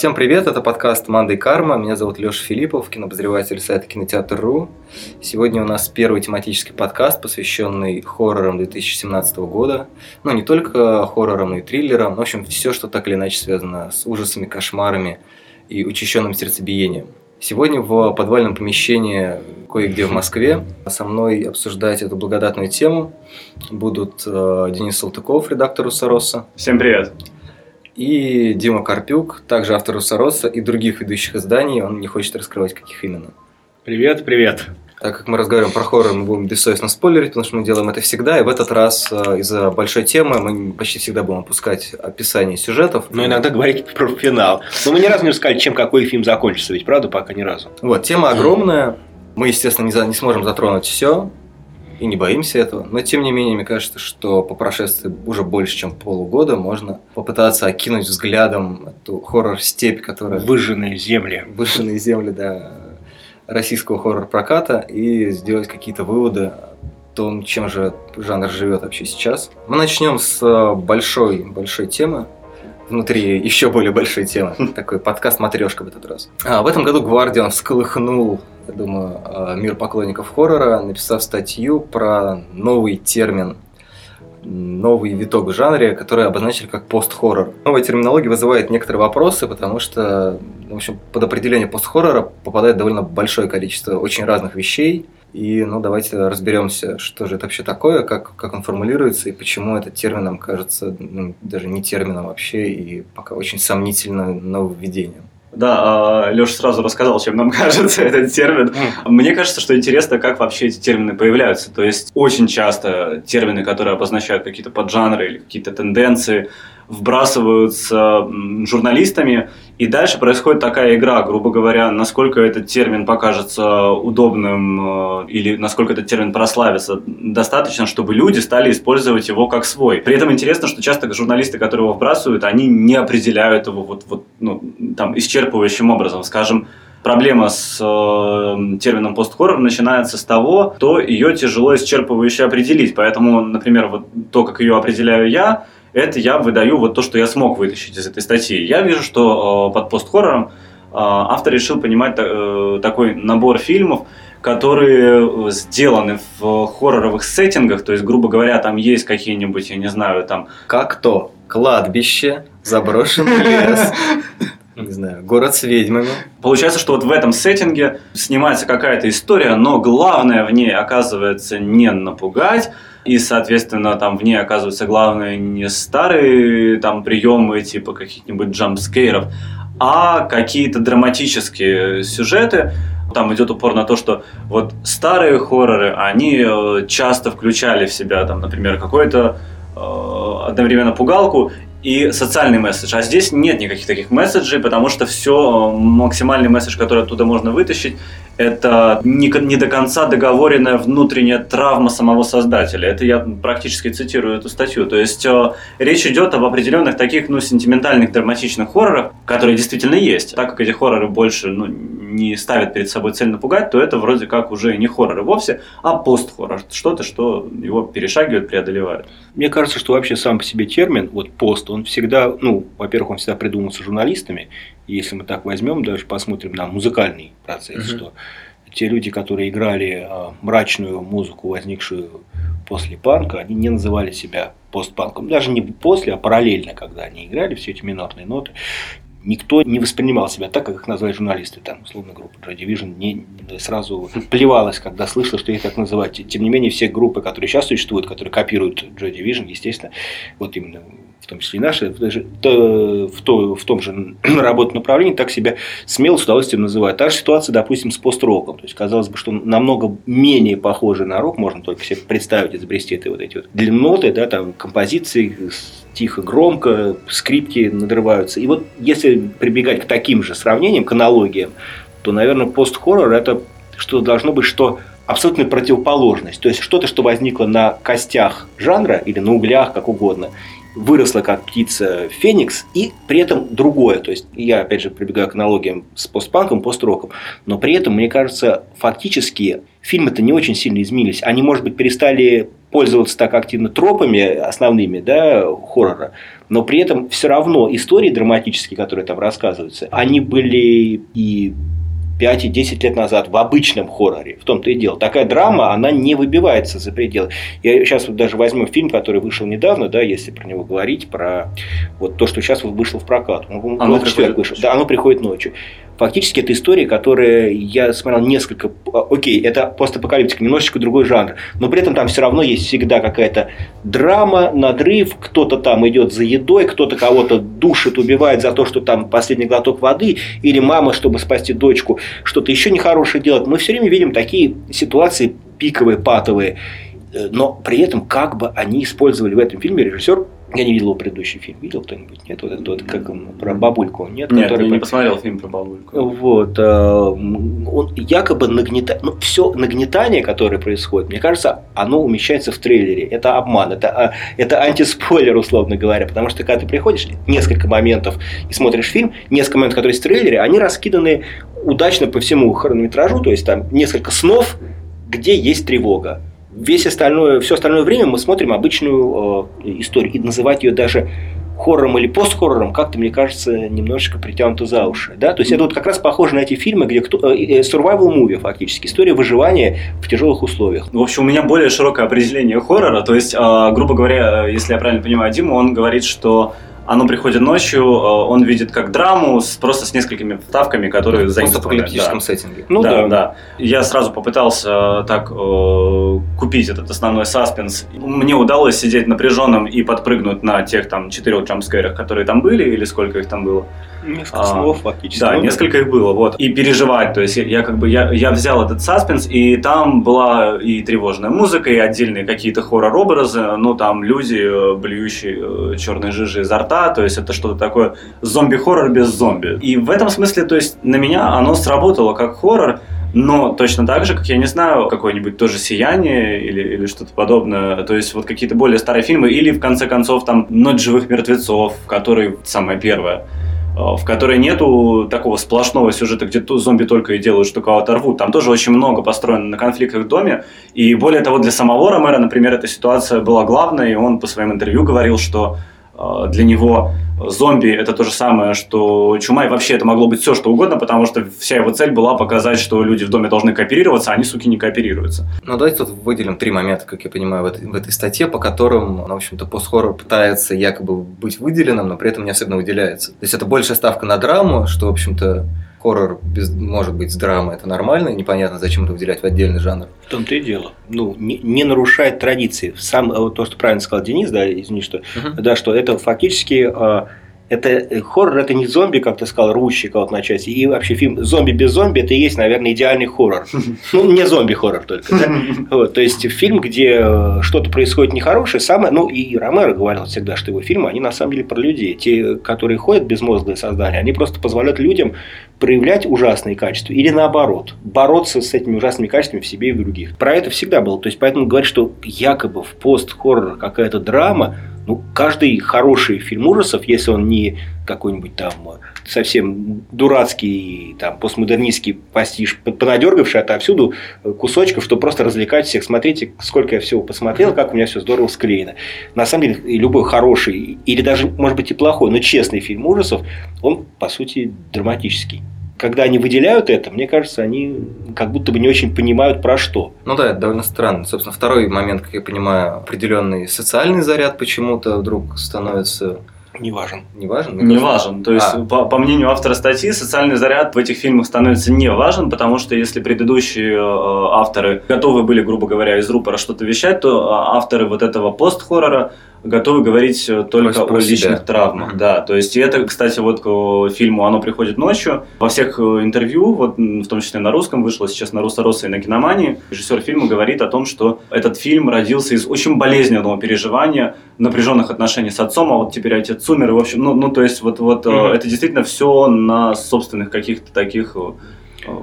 Всем привет, это подкаст «Манда и карма». Меня зовут Леша Филиппов, кинообозреватель сайта Кинотеатр.ру. Сегодня у нас первый тематический подкаст, посвященный хоррорам 2017 года. Ну, не только хоррорам, но и триллерам. В общем, все, что так или иначе связано с ужасами, кошмарами и учащенным сердцебиением. Сегодня в подвальном помещении кое-где в Москве со мной обсуждать эту благодатную тему будут э, Денис Салтыков, редактор Усороса. Всем привет. И Дима Карпюк, также автор Усороса и других ведущих изданий. Он не хочет раскрывать, каких именно. Привет, привет. Так как мы разговариваем про хоррор, мы будем бессовестно спойлерить, потому что мы делаем это всегда. И в этот раз э, из-за большой темы мы почти всегда будем опускать описание сюжетов. Но иногда говорить про финал. Но мы ни разу не рассказали, чем какой фильм закончится, ведь правда пока ни разу. Вот, тема огромная. Мы, естественно, не, за, не сможем затронуть все. И не боимся этого. Но, тем не менее, мне кажется, что по прошествии уже больше, чем полугода можно попытаться окинуть взглядом эту хоррор-степь, которая... Выжженные земли. Выжженные земли, да, российского хоррор-проката и сделать какие-то выводы о том, чем же жанр живет вообще сейчас. Мы начнем с э, большой, большой темы, внутри еще более большой темы. Такой подкаст матрешка в этот раз. А, в этом году Гвардиан всколыхнул, я думаю, э, мир поклонников хоррора, написав статью про новый термин новый виток в жанре, который обозначили как пост-хоррор. Новая терминология вызывает некоторые вопросы, потому что, в общем, под определение пост-хоррора попадает довольно большое количество очень разных вещей. И, ну, давайте разберемся, что же это вообще такое, как, как он формулируется и почему этот термин нам кажется ну, даже не термином вообще и пока очень сомнительным нововведением. Да, а, Леша сразу рассказал, чем нам кажется этот термин. Мне кажется, что интересно, как вообще эти термины появляются. То есть очень часто термины, которые обозначают какие-то поджанры или какие-то тенденции, вбрасываются журналистами, и дальше происходит такая игра, грубо говоря, насколько этот термин покажется удобным э, или насколько этот термин прославится достаточно, чтобы люди стали использовать его как свой. При этом интересно, что часто журналисты, которые его вбрасывают, они не определяют его вот, вот, ну, там, исчерпывающим образом. Скажем, проблема с э, термином постхоррор начинается с того, что ее тяжело исчерпывающе определить. Поэтому, например, вот то, как ее определяю я, это я выдаю вот то, что я смог вытащить из этой статьи. Я вижу, что э, под постхоррором э, автор решил понимать э, такой набор фильмов, которые сделаны в хорроровых сеттингах, то есть, грубо говоря, там есть какие-нибудь, я не знаю, там... Как то? Кладбище, заброшенный лес, не знаю, город с ведьмами. Получается, что вот в этом сеттинге снимается какая-то история, но главное в ней оказывается не напугать, и, соответственно, там в ней оказывается главное не старые там приемы типа каких-нибудь джампскейров, а какие-то драматические сюжеты. Там идет упор на то, что вот старые хорроры, они э, часто включали в себя, там, например, какой-то э, одновременно пугалку и социальный месседж. А здесь нет никаких таких месседжей, потому что все, максимальный месседж, который оттуда можно вытащить, это не, не до конца договоренная внутренняя травма самого создателя. Это я практически цитирую эту статью. То есть э, речь идет об определенных таких ну, сентиментальных, драматичных хоррорах, которые действительно есть. Так как эти хорроры больше ну, не ставят перед собой цель напугать, то это вроде как уже не хорроры вовсе, а пост-хоррор. Что-то, что его перешагивает, преодолевает. Мне кажется, что вообще сам по себе термин, вот пост, он всегда, ну, во-первых, он всегда придумывался журналистами, если мы так возьмем, даже посмотрим на музыкальный процесс, угу. что те люди, которые играли э, мрачную музыку, возникшую после панка, они не называли себя постпанком. Даже не после, а параллельно, когда они играли все эти минорные ноты. Никто не воспринимал себя так, как их назвали журналисты, там, условно, группа Joy Division, не, сразу плевалась, когда слышала, что их так называть. Тем не менее, все группы, которые сейчас существуют, которые копируют Joy Division, естественно, вот именно в том числе и наши, в, то, в том же работе направлении так себя смело с удовольствием называют. Та же ситуация, допустим, с пост-роком. То есть, казалось бы, что намного менее похоже на рок, можно только себе представить, изобрести это вот эти вот длинноты, да, там, композиции, тихо, громко, скрипки надрываются. И вот если прибегать к таким же сравнениям, к аналогиям, то, наверное, пост-хоррор – это что должно быть, что абсолютная противоположность. То есть что-то, что возникло на костях жанра или на углях, как угодно, выросла как птица Феникс, и при этом другое. То есть я, опять же, прибегаю к аналогиям с постпанком, построком, но при этом, мне кажется, фактически фильмы-то не очень сильно изменились. Они, может быть, перестали пользоваться так активно тропами основными да, хоррора, но при этом все равно истории драматические, которые там рассказываются, они были и 5 и 10 лет назад в обычном хорроре. В том-то и дело. Такая драма, она не выбивается за пределы. Я сейчас вот даже возьму фильм, который вышел недавно, да, если про него говорить, про вот то, что сейчас вышло в прокат. Он, оно приходит вышел. Да, оно приходит ночью. Фактически это история, которая я смотрел несколько... А, окей, это постапокалиптика, немножечко другой жанр, но при этом там все равно есть всегда какая-то драма, надрыв, кто-то там идет за едой, кто-то кого-то душит, убивает за то, что там последний глоток воды, или мама, чтобы спасти дочку, что-то еще нехорошее делает. Мы все время видим такие ситуации пиковые, патовые, э, но при этом как бы они использовали в этом фильме режиссер я не видел его предыдущий фильм. Видел кто-нибудь? Нет? Вот это вот, как он, про бабульку. Нет, Нет который... я не посмотрел фильм про бабульку. Вот. Э, он якобы нагнетает... Ну, все нагнетание, которое происходит, мне кажется, оно умещается в трейлере. Это обман. Это, а, это антиспойлер, условно говоря. Потому что, когда ты приходишь, несколько моментов и смотришь фильм, несколько моментов, которые есть в трейлере, они раскиданы удачно по всему хронометражу. То есть, там несколько снов, где есть тревога весь остальное, все остальное время мы смотрим обычную э, историю. И называть ее даже хоррором или постхоррором как-то, мне кажется, немножечко притянуто за уши. Да? То есть это вот как раз похоже на эти фильмы, где кто... Э, э, survival movie фактически, история выживания в тяжелых условиях. В общем, у меня более широкое определение хоррора. То есть, э, грубо говоря, если я правильно понимаю Диму, он говорит, что оно приходит ночью, э, он видит как драму с, просто с несколькими вставками, которые за В апокалиптическом да. сеттинге. Ну да, да, да. Я сразу попытался так э, купить этот основной саспенс. Мне удалось сидеть напряженным и подпрыгнуть на тех там четырех джампскэрах, которые там были, или сколько их там было. Несколько а, слов фактически. Да, ну, несколько их было, вот. И переживать, то есть я, я как бы, я, я взял этот саспенс, и там была и тревожная музыка, и отдельные какие-то хоррор-образы, ну там люди, э, блюющие э, черной жижи изо рта, то есть это что-то такое зомби-хоррор без зомби. И в этом смысле, то есть на меня оно сработало как хоррор, но точно так же, как я не знаю, какое-нибудь тоже «Сияние» или, или что-то подобное, то есть вот какие-то более старые фильмы, или в конце концов там «Ночь живых мертвецов», который самое первое. Э, в которой нету такого сплошного сюжета, где зомби только и делают, что кого-то рвут. Там тоже очень много построено на конфликтах в доме. И более того, для самого Ромера, например, эта ситуация была главной, и он по своим интервью говорил, что для него зомби это то же самое, что чума, и вообще это могло быть все, что угодно, потому что вся его цель была показать, что люди в доме должны кооперироваться, а они, суки, не кооперируются. Ну, давайте тут выделим три момента, как я понимаю, в этой, в этой статье, по которым, ну, в общем-то, постхоррор пытается якобы быть выделенным, но при этом не особенно выделяется. То есть это большая ставка на драму, что, в общем-то, хоррор без, может быть с драмой, это нормально, непонятно, зачем это выделять в отдельный жанр. В том-то и дело. Ну, не, не нарушает традиции. Сам вот то, что правильно сказал Денис, да, извини, что, uh-huh. да, что это фактически а, это хоррор, это не зомби, как ты сказал, рвущий кого-то на части. И вообще фильм «Зомби без зомби» – это и есть, наверное, идеальный хоррор. Ну, не зомби-хоррор только, да? Вот, то есть, фильм, где э, что-то происходит нехорошее, самое... Ну, и Ромеро говорил всегда, что его фильмы, они на самом деле про людей. Те, которые ходят безмозглые создания, они просто позволяют людям проявлять ужасные качества или наоборот, бороться с этими ужасными качествами в себе и в других. Про это всегда было. То есть, поэтому говорить, что якобы в пост-хоррор какая-то драма, ну, каждый хороший фильм ужасов, если он не какой-нибудь там совсем дурацкий, там, постмодернистский пастиш, понадергавший отовсюду кусочков, чтобы просто развлекать всех. Смотрите, сколько я всего посмотрел, как у меня все здорово склеено. На самом деле, любой хороший, или даже, может быть, и плохой, но честный фильм ужасов, он, по сути, драматический когда они выделяют это, мне кажется, они как будто бы не очень понимают про что. Ну да, это довольно странно. Собственно, второй момент, как я понимаю, определенный социальный заряд почему-то вдруг становится не важен. Не важен? Не важен. То есть, а. по, по мнению автора статьи, социальный заряд в этих фильмах становится не важен, потому что если предыдущие э, авторы готовы были, грубо говоря, из рупора что-то вещать, то э, авторы вот этого пост-хоррора готовы говорить э, только о личных себя. травмах. Mm-hmm. Да, то есть и это, кстати, вот к фильму «Оно приходит ночью». Во всех э, интервью, вот в том числе на русском, вышло сейчас на Руссоросе и на киномании, режиссер фильма говорит о том, что этот фильм родился из очень болезненного переживания, напряженных отношений с отцом, а вот теперь отец умер, и в общем, ну, ну то есть вот, вот mm-hmm. это действительно все на собственных каких-то таких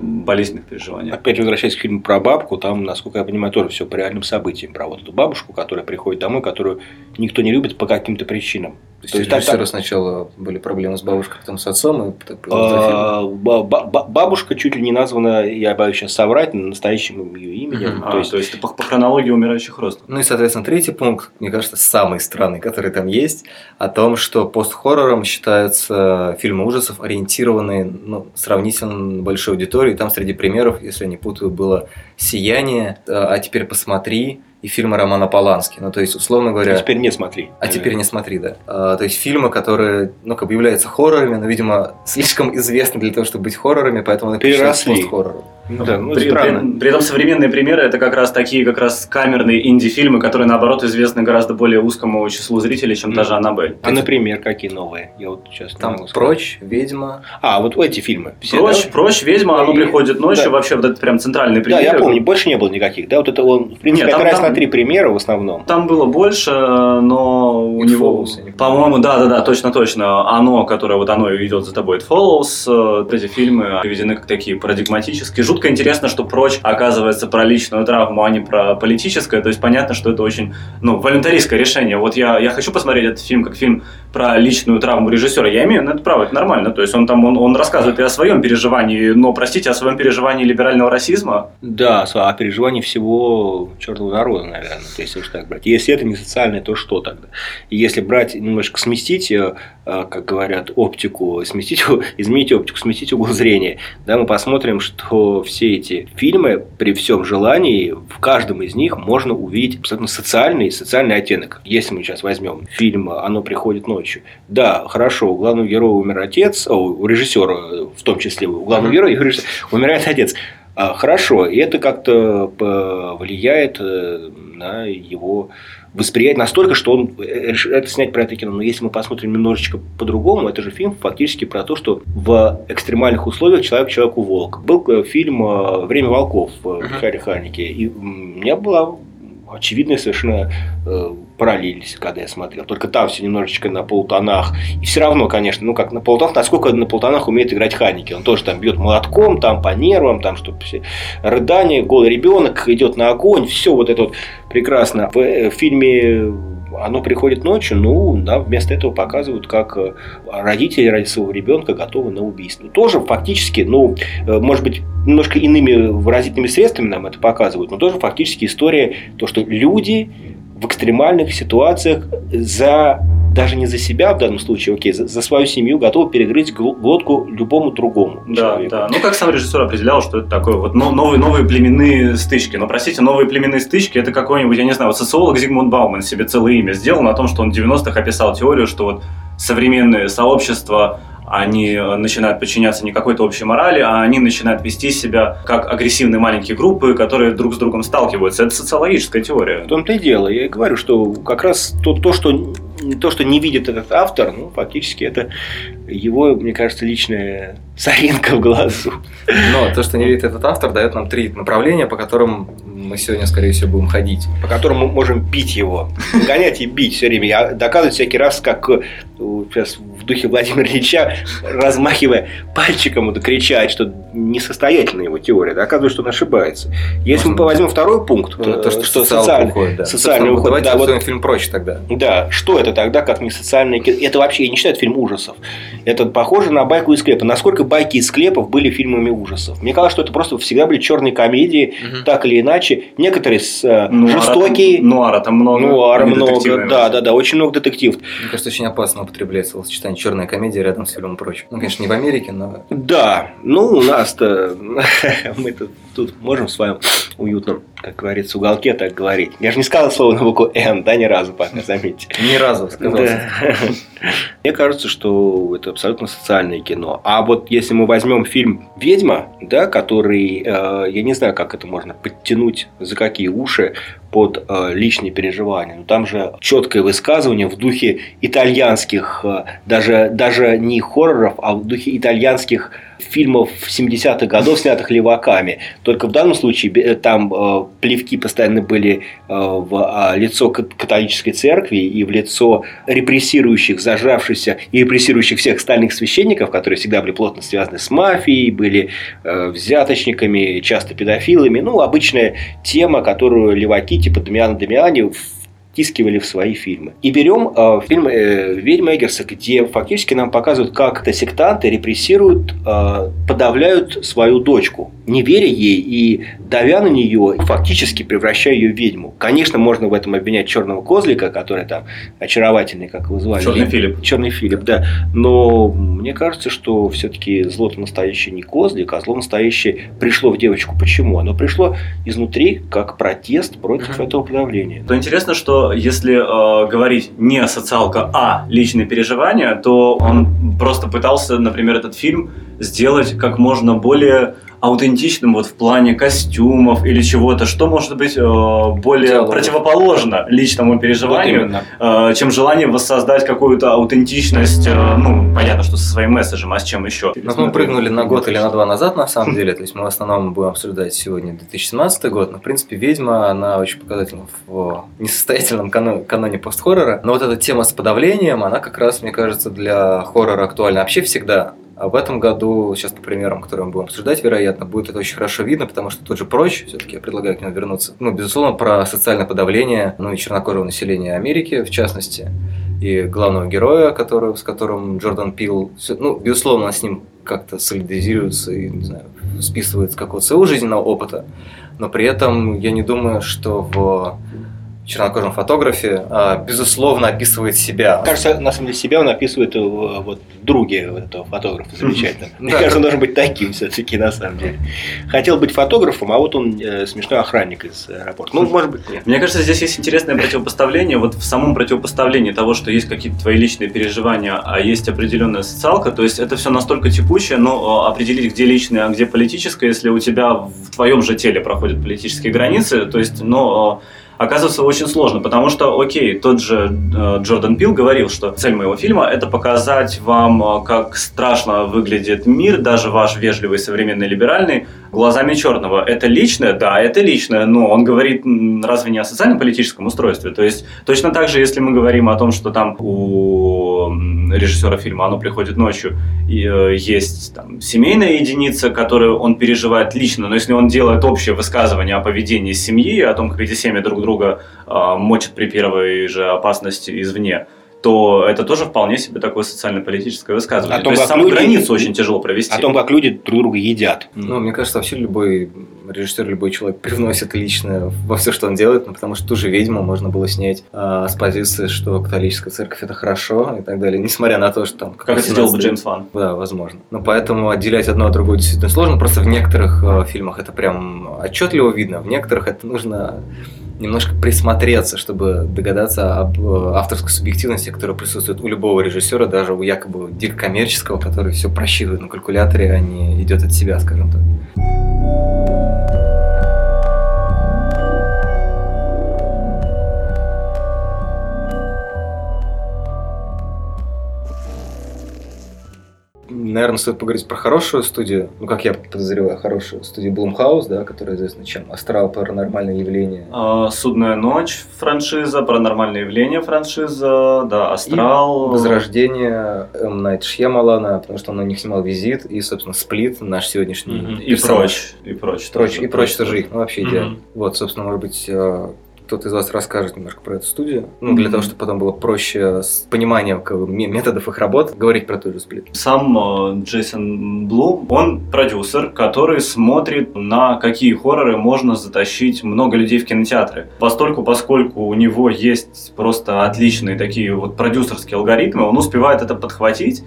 болезненных переживаниях. Опять возвращаясь к фильму про бабку, там, насколько я понимаю, тоже все по реальным событиям. Про вот эту бабушку, которая приходит домой, которую никто не любит по каким-то причинам. То есть, То есть там, сначала были проблемы с бабушкой, потом с отцом, и а, бабушка чуть ли не названа, я боюсь сейчас соврать, настоящим ее именем. А, то есть, то есть по, по хронологии умирающих родственников. Ну и, соответственно, третий пункт, мне кажется, самый странный, который там есть, о том, что пост-хоррором считаются фильмы ужасов, ориентированные ну, сравнительно на большой аудитории. Там среди примеров, если я не путаю, было «Сияние», а теперь посмотри, и фильмы Романа Полански. Ну, то есть, условно говоря... А теперь не смотри. А теперь не смотри, да. А, то есть, фильмы, которые, ну, как бы являются хоррорами, но, видимо, слишком известны для того, чтобы быть хоррорами, поэтому они переросли хоррором. Да, ну, при, при, при этом современные примеры это как раз такие как раз камерные инди-фильмы, которые наоборот известны гораздо более узкому числу зрителей, чем mm. та же Аннабель. А, например, какие новые? Я вот сейчас Там Прочь, Ведьма. А, вот эти фильмы. Все, Прочь, да? Прочь, Ведьма, оно и... приходит ночью, да. вообще вот это прям центральный пример. Да, я помню, больше не было никаких, да, вот это он, в принципе, Нет, там, опираясь там, на три примера в основном. Там было больше, но у It него, по-моему, да, да, да, точно, точно, оно, которое вот оно идет за тобой, It Follows, э, эти фильмы приведены как такие парадигматические. Жутко интересно, что прочь оказывается про личную травму, а не про политическое. То есть понятно, что это очень ну, волонтаристское решение. Вот я, я хочу посмотреть этот фильм как фильм про личную травму режиссера. Я имею на это право, это нормально. То есть он там он, он рассказывает и о своем переживании, но, простите, о своем переживании либерального расизма. Да, о переживании всего черного народа, наверное. То есть, уж так брать. Если это не социальное, то что тогда? Если брать, немножко сместить, э, э, как говорят, оптику, сместить, изменить оптику, сместить угол зрения, да, мы посмотрим, что все эти фильмы при всем желании, в каждом из них можно увидеть абсолютно социальный социальный оттенок. Если мы сейчас возьмем фильм «Оно приходит ночью», да, хорошо, у главного героя умер отец, о, у режиссера в том числе, у главного героя умирает отец. А, хорошо, и это как-то влияет э, на его восприятие настолько, что он решил это снять про это кино. Но если мы посмотрим немножечко по-другому, это же фильм фактически про то, что в экстремальных условиях человек человеку волк. Был э, фильм э, «Время волков» в Михаиле Ханике. И у меня была очевидная совершенно э, параллель, когда я смотрел. Только там все немножечко на полутонах. И все равно, конечно, ну как на полутонах, насколько на полутонах умеет играть Ханики. Он тоже там бьет молотком, там по нервам, там что все рыдание, голый ребенок идет на огонь, все вот это вот прекрасно. В, э, в фильме оно приходит ночью, ну, да, вместо этого показывают, как э, родители ради своего ребенка готовы на убийство. Тоже фактически, ну, э, может быть, немножко иными выразительными средствами нам это показывают, но тоже фактически история, то, что люди в экстремальных ситуациях за даже не за себя в данном случае, окей, за, за свою семью готовы перегрызть глотку любому другому да, человеку. Да, ну как сам режиссер определял, что это такое вот новые, новые племенные стычки. Но, простите, новые племенные стычки, это какой-нибудь, я не знаю, вот социолог Зигмунд Бауман себе целое имя сделал на том, что он в 90-х описал теорию, что вот современные сообщества они э, начинают подчиняться не какой-то общей морали, а они начинают вести себя как агрессивные маленькие группы, которые друг с другом сталкиваются. Это социологическая теория. В том-то и дело. Я и говорю, что как раз то, то, что, то, что не видит этот автор, ну, фактически это его, мне кажется, личная соринка в глазу. Но то, что не видит этот автор, дает нам три направления, по которым мы сегодня, скорее всего, будем ходить. По которым мы можем бить его. Гонять и бить все время. Я доказываю всякий раз, как э, сейчас духе Владимира Ильича, размахивая пальчиком, это кричать, что несостоятельна его теория. Доказывает, что он ошибается. Если Можно... мы возьмем второй пункт, ну, то, что, что социальный, уходит, да. социальный уход. Давайте да, вот, фильм прочь тогда. Да, что это тогда, как не социальный Это вообще, я не считаю, это фильм ужасов. Это похоже на байку из склепа. Насколько байки из склепов были фильмами ужасов? Мне кажется, что это просто всегда были черные комедии, угу. так или иначе. Некоторые с, э, нуара жестокие. Там, нуара там много. Нуара много, да, да, да, очень много детективов. Мне кажется, очень опасно употреблять словосочетание черная комедия рядом с фильмом прочим. Ну, конечно, не в Америке, но... Да, ну, у нас-то мы тут, можем с вами уютно, как говорится, в уголке так говорить. Я же не сказал слово на букву «Н», да, ни разу пока, заметьте. Ни разу сказал. Мне кажется, что это абсолютно социальное кино. А вот если мы возьмем фильм «Ведьма», да, который, э, я не знаю, как это можно подтянуть, за какие уши, под э, личные переживания. Но там же четкое высказывание в духе итальянских, э, даже, даже не хорроров, а в духе итальянских фильмов 70-х годов, снятых леваками. Только в данном случае там э, плевки постоянно были э, в э, лицо католической церкви и в лицо репрессирующих, зажравшихся и репрессирующих всех остальных священников, которые всегда были плотно связаны с мафией, были э, взяточниками, часто педофилами. Ну, обычная тема, которую леваки типа Дамиана Дамиани втискивали в свои фильмы. И берем э, фильм э, «Ведьма Эггерса», где фактически нам показывают, как это сектанты репрессируют, э, подавляют свою дочку, не веря ей и давя на нее, фактически превращая ее в ведьму. Конечно, можно в этом обвинять черного козлика, который там очаровательный, как его звали. Черный Филипп. Черный Филипп, да. Но мне кажется, что все-таки зло настоящее не козлик, а зло настоящее пришло в девочку. Почему? Оно пришло изнутри как протест против этого подавления. То интересно, что если э, говорить не социалка, а личные переживания, то он просто пытался, например, этот фильм сделать как можно более аутентичным вот в плане костюмов или чего-то, что может быть э, более Диалог. противоположно личному переживанию, вот э, чем желание воссоздать какую-то аутентичность, э, ну, понятно, что со своим месседжем, а с чем еще? Но мы прыгнули на год или на два назад, на самом деле, то есть мы в основном будем обсуждать сегодня 2017 год, но, в принципе, «Ведьма», она очень показательна в несостоятельном каноне, каноне пост-хоррора, но вот эта тема с подавлением, она как раз, мне кажется, для хоррора актуальна вообще всегда, а в этом году, сейчас по примерам, которые мы будем обсуждать, вероятно, будет это очень хорошо видно, потому что тот же прочь, все-таки я предлагаю к нему вернуться. Ну, безусловно, про социальное подавление, ну и чернокожего населения Америки, в частности, и главного героя, который, с которым Джордан Пил, ну, безусловно, с ним как-то солидаризируется и, не знаю, списывает с какого-то своего жизненного опыта, но при этом я не думаю, что в чернокожем фотографе, а, безусловно, описывает себя. Кажется, на самом деле себя он описывает э, вот друге этого фотографа замечательно. Мне кажется, он должен быть таким все-таки на самом деле. Хотел быть фотографом, а вот он э, смешной охранник из аэропорта. Ну, может быть, нет. Мне кажется, здесь есть интересное противопоставление. Вот в самом противопоставлении того, что есть какие-то твои личные переживания, а есть определенная социалка, то есть это все настолько текучее, но определить, где личное, а где политическое, если у тебя в твоем же теле проходят политические границы, то есть, но оказывается очень сложно, потому что, окей, тот же э, Джордан Пил говорил, что цель моего фильма – это показать вам, э, как страшно выглядит мир, даже ваш вежливый, современный, либеральный, глазами черного. Это личное? Да, это личное, но он говорит разве не о социально-политическом устройстве? То есть точно так же, если мы говорим о том, что там у режиссера фильма оно приходит ночью, э, есть там, семейная единица, которую он переживает лично, но если он делает общее высказывание о поведении семьи, о том, как эти семьи друг друга э, мочат при первой же опасности извне, то это тоже вполне себе такое социально-политическое высказывание. О том, то есть саму люди, границу очень тяжело провести. О том, как люди друг друга едят. Ну, мне кажется, вообще любой режиссер, любой человек привносит личное во все, что он делает, ну, потому что ту же ведьму можно было снять а, с позиции, что католическая церковь это хорошо и так далее, несмотря на то, что там... Как это сделал бы Джеймс Ван. Да, возможно. Но поэтому отделять одно от другого действительно сложно, просто в некоторых а, фильмах это прям отчетливо видно, в некоторых это нужно немножко присмотреться, чтобы догадаться об э, авторской субъективности, которая присутствует у любого режиссера, даже у якобы дико коммерческого, который все просчитывает на калькуляторе, а не идет от себя, скажем так. Наверное, стоит поговорить про хорошую студию, ну, как я подозреваю, хорошую студию Blumhouse, да, которая известна чем? Астрал, паранормальные явления. А, Судная ночь франшиза, паранормальные явления франшиза, да, Астрал. И Возрождение М. Найт Шьямалана, потому что он на них снимал визит, и, собственно, Сплит, наш сегодняшний mm-hmm. И прочь. И прочь. Прочь, и прочь тоже их, ну, вообще идеально. Mm-hmm. Вот, собственно, может быть, э, кто-то из вас расскажет немножко про эту студию, ну, для mm-hmm. того, чтобы потом было проще с пониманием методов их работ говорить про ту же сплит. Сам э, Джейсон Блум, он продюсер, который смотрит на какие хорроры можно затащить много людей в кинотеатры. Постольку, поскольку у него есть просто отличные такие вот продюсерские алгоритмы, он успевает это подхватить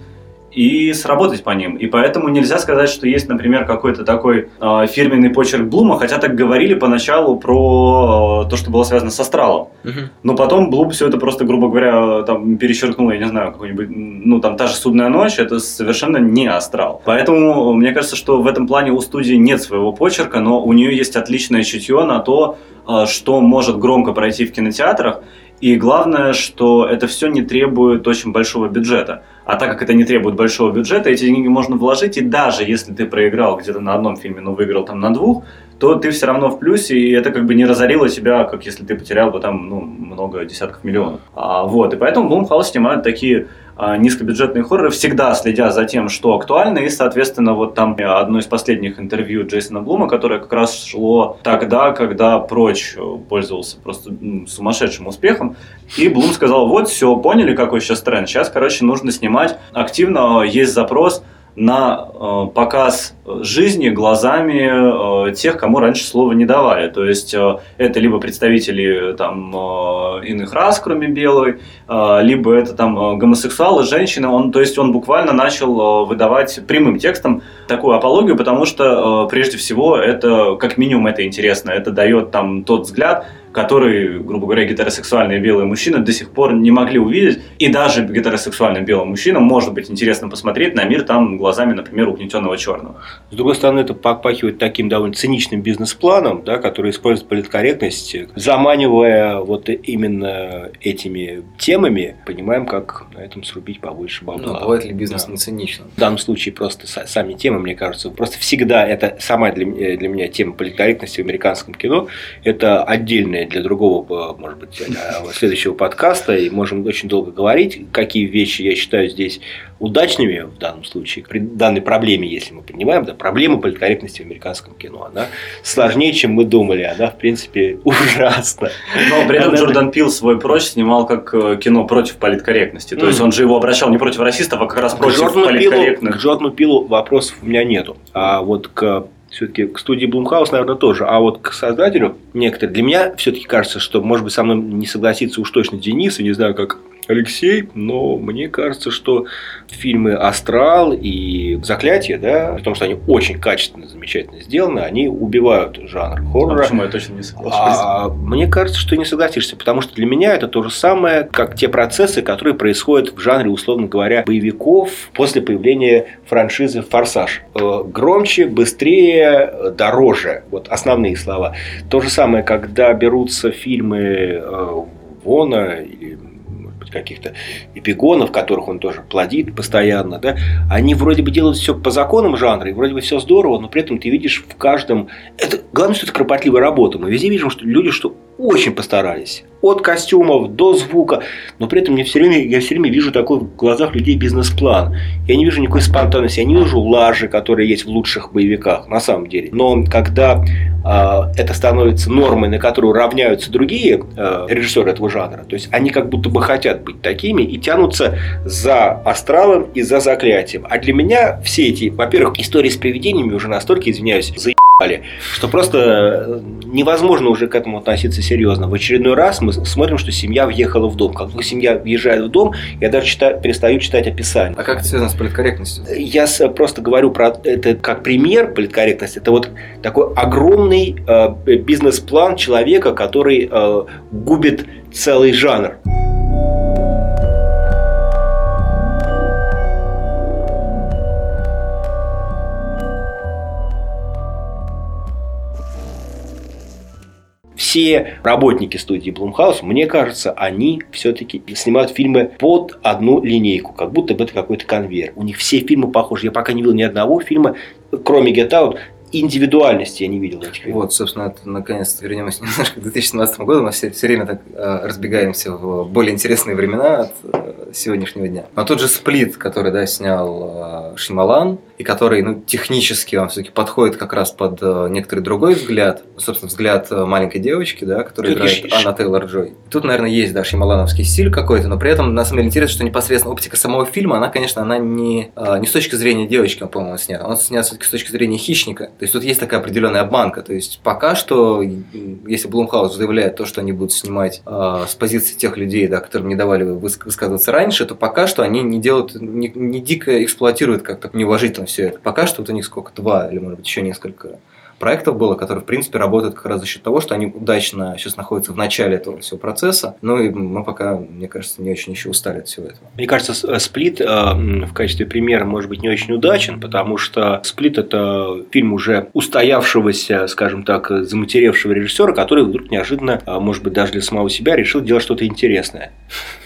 и сработать по ним. И поэтому нельзя сказать, что есть, например, какой-то такой э, фирменный почерк Блума, хотя так говорили поначалу про э, то, что было связано с Астралом. Угу. Но потом Блум все это просто, грубо говоря, там перечеркнул, я не знаю, какой-нибудь, ну там та же «Судная ночь», это совершенно не Астрал. Поэтому мне кажется, что в этом плане у студии нет своего почерка, но у нее есть отличное чутье на то, э, что может громко пройти в кинотеатрах, и главное, что это все не требует очень большого бюджета. А так как это не требует большого бюджета, эти деньги можно вложить, и даже если ты проиграл где-то на одном фильме, но выиграл там на двух, то ты все равно в плюсе, и это как бы не разорило тебя, как если ты потерял бы там ну, много десятков миллионов. А, вот, и поэтому Blumhouse снимают такие низкобюджетные хорроры, всегда следя за тем, что актуально, и, соответственно, вот там одно из последних интервью Джейсона Блума, которое как раз шло тогда, когда «Прочь» пользовался просто сумасшедшим успехом, и Блум сказал, вот, все, поняли, какой сейчас тренд, сейчас, короче, нужно снимать активно, есть запрос, на э, показ жизни глазами э, тех, кому раньше слова не давали. То есть э, это либо представители там, э, иных рас, кроме белой, э, либо это там э, гомосексуалы, женщины. Он, то есть он буквально начал э, выдавать прямым текстом такую апологию, потому что э, прежде всего это, как минимум, это интересно. Это дает там тот взгляд, который, грубо говоря, гетеросексуальные белые мужчины до сих пор не могли увидеть. И даже гетеросексуальным белым мужчинам может быть интересно посмотреть на мир там глазами, например, угнетенного черного. С другой стороны, это попахивает таким довольно циничным бизнес-планом, да, который использует политкорректность, заманивая вот именно этими темами, понимаем, как на этом срубить побольше бабла. Ну, бывает ли бизнес да. не циничным? В данном случае просто сами темы, мне кажется, просто всегда это сама для, для меня тема политкорректности в американском кино, это отдельная для другого, может быть, э, следующего подкаста, и можем очень долго говорить, какие вещи я считаю здесь удачными в данном случае, при данной проблеме, если мы понимаем, да, проблема политкорректности в американском кино, она сложнее, чем мы думали, она, в принципе, ужасна. Но при этом она... Джордан Пил свой прочь снимал как э, кино против политкорректности, то есть он же его обращал не против расистов, а как раз против Джордану политкорректных. Пилу, к Джордану Пилу вопросов у меня нету, а вот к все-таки к студии Блумхаус, наверное, тоже. А вот к создателю некоторые. Для меня все-таки кажется, что, может быть, со мной не согласится уж точно Денис, и не знаю, как Алексей, но мне кажется, что фильмы «Астрал» и «Заклятие», да, при том, что они очень качественно, замечательно сделаны, они убивают жанр хоррора. А почему я точно не соглашусь? А, мне кажется, что не согласишься, потому что для меня это то же самое, как те процессы, которые происходят в жанре, условно говоря, боевиков после появления франшизы «Форсаж». Э, громче, быстрее, дороже. Вот основные слова. То же самое, когда берутся фильмы э, Вона или каких-то эпигонов, которых он тоже плодит постоянно, да, они вроде бы делают все по законам жанра, и вроде бы все здорово, но при этом ты видишь в каждом... Это, главное, что это кропотливая работа. Мы везде видим, что люди что очень постарались. От костюмов до звука. Но при этом мне все время, я все время вижу такой в глазах людей бизнес-план. Я не вижу никакой спонтанности. Я не вижу лажи, которые есть в лучших боевиках, на самом деле. Но когда э, это становится нормой, на которую равняются другие э, режиссеры этого жанра, то есть они как будто бы хотят быть такими и тянутся за астралом и за заклятием. А для меня все эти, во-первых, истории с привидениями уже настолько, извиняюсь, за что просто э, невозможно уже к этому относиться серьезно. В очередной раз мы смотрим, что семья въехала в дом. Как только семья въезжает в дом, я даже читаю, перестаю читать описание. А как это связано с политкорректностью? Я просто говорю про это как пример политкорректности. Это вот такой огромный э, бизнес-план человека, который э, губит целый жанр. Все работники студии Blumhouse, мне кажется, они все-таки снимают фильмы под одну линейку, как будто бы это какой-то конвейер. У них все фильмы похожи. Я пока не видел ни одного фильма, кроме Get Out, индивидуальности я не видел этих. Вот, собственно, это, наконец-то вернемся немножко к 2017 году. Мы все, все время так э, разбегаемся в более интересные времена от э, сегодняшнего дня. Но тот же «Сплит», который да, снял э, Шималан, и который ну, технически он все-таки подходит как раз под э, некоторый другой взгляд, собственно, взгляд э, маленькой девочки, да, которая Тут играет Анна Тейлор-Джой. Тут, наверное, есть, да, Шималановский стиль какой-то, но при этом, на самом деле, интересно, что непосредственно оптика самого фильма, она, конечно, она не, э, не с точки зрения девочки, по-моему, снята, она снята все-таки с точки зрения хищника. То есть тут есть такая определенная обманка. То есть пока что, если Блумхаус заявляет то, что они будут снимать э, с позиции тех людей, да, которым не давали высказываться раньше, то пока что они не делают, не, не дико эксплуатируют как-то неуважительно все это. Пока что вот у них сколько, два или, может быть, еще несколько проектов было, которые, в принципе, работают как раз за счет того, что они удачно сейчас находятся в начале этого всего процесса. Ну и мы пока, мне кажется, не очень еще устали от всего этого. Мне кажется, э, «Сплит» э, в качестве примера может быть не очень удачен, потому что «Сплит» – это фильм уже устоявшегося, скажем так, заматеревшего режиссера, который вдруг неожиданно, э, может быть, даже для самого себя решил делать что-то интересное.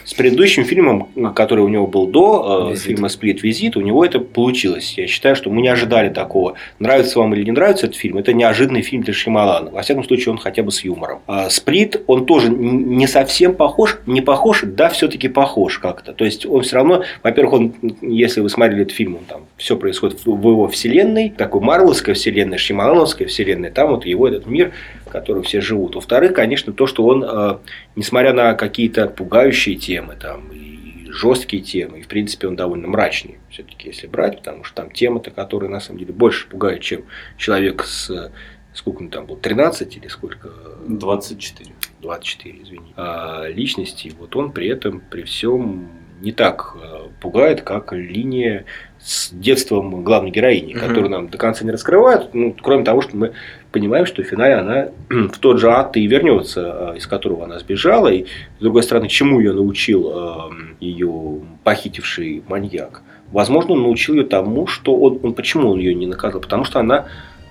С предыдущим фильмом, который у него был до Визит. фильма «Сплит. Визит», у него это получилось. Я считаю, что мы не ожидали такого. Нравится вам или не нравится этот фильм, это неожиданный фильм для Шималана. Во всяком случае, он хотя бы с юмором. А «Сплит», он тоже не совсем похож, не похож, да, все-таки похож как-то. То есть, он все равно, во-первых, он, если вы смотрели этот фильм, он там все происходит в его вселенной, такой Марвеловской вселенной, Шималановской вселенной, там вот его этот мир в котором все живут. Во-вторых, конечно, то, что он, э, несмотря на какие-то пугающие темы там, и жесткие темы, и в принципе он довольно мрачный, все-таки, если брать, потому что там темы-то, которые на самом деле больше пугают, чем человек с сколько он там был, 13 или сколько? 24. 24, извини. А личности, вот он при этом, при всем не так э, пугает, как линия с детством главной героини, угу. которую нам до конца не раскрывают. Ну, кроме того, что мы понимаем, что в финале она в тот же ад и вернется, э, из которого она сбежала. И, с другой стороны, чему ее научил э, ее похитивший маньяк? Возможно, он научил ее тому, что он, он почему он ее не наказал? Потому что она,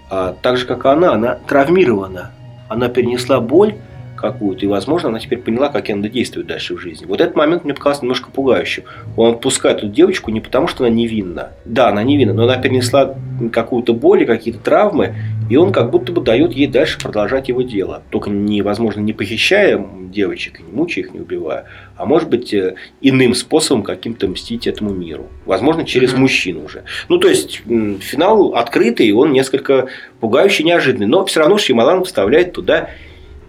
так же как и она, она травмирована. Она перенесла боль, какую-то, и, возможно, она теперь поняла, как ей надо действовать дальше в жизни. Вот этот момент мне показался немножко пугающим. Он отпускает эту девочку не потому, что она невинна. Да, она невинна, но она перенесла какую-то боль, какие-то травмы, и он как будто бы дает ей дальше продолжать его дело. Только невозможно не похищая девочек, не мучая их, не убивая, а может быть э, иным способом каким-то мстить этому миру. Возможно, через mm-hmm. мужчину уже. Ну, то есть, финал открытый, он несколько пугающий, неожиданный. Но все равно Шималан вставляет туда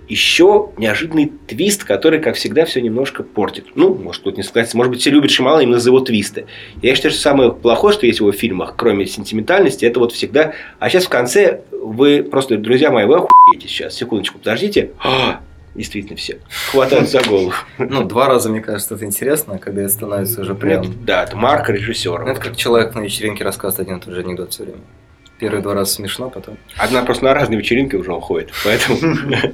еще неожиданный твист, который, как всегда, все немножко портит. Ну, может, тут не согласиться. Может быть, все любят Шимала именно за его твисты. Я считаю, что самое плохое, что есть в его фильмах, кроме сентиментальности, это вот всегда... А сейчас в конце вы просто, друзья мои, вы охуеете сейчас. Секундочку, подождите. А, действительно все. Хватают за голову. Ну, два раза, мне кажется, это интересно, когда это становится уже прям... Да, это марка режиссера. Это как человек на вечеринке рассказывает один и тот же анекдот все время. Первые два раза смешно, потом. Одна просто на разные вечеринки уже уходит, поэтому.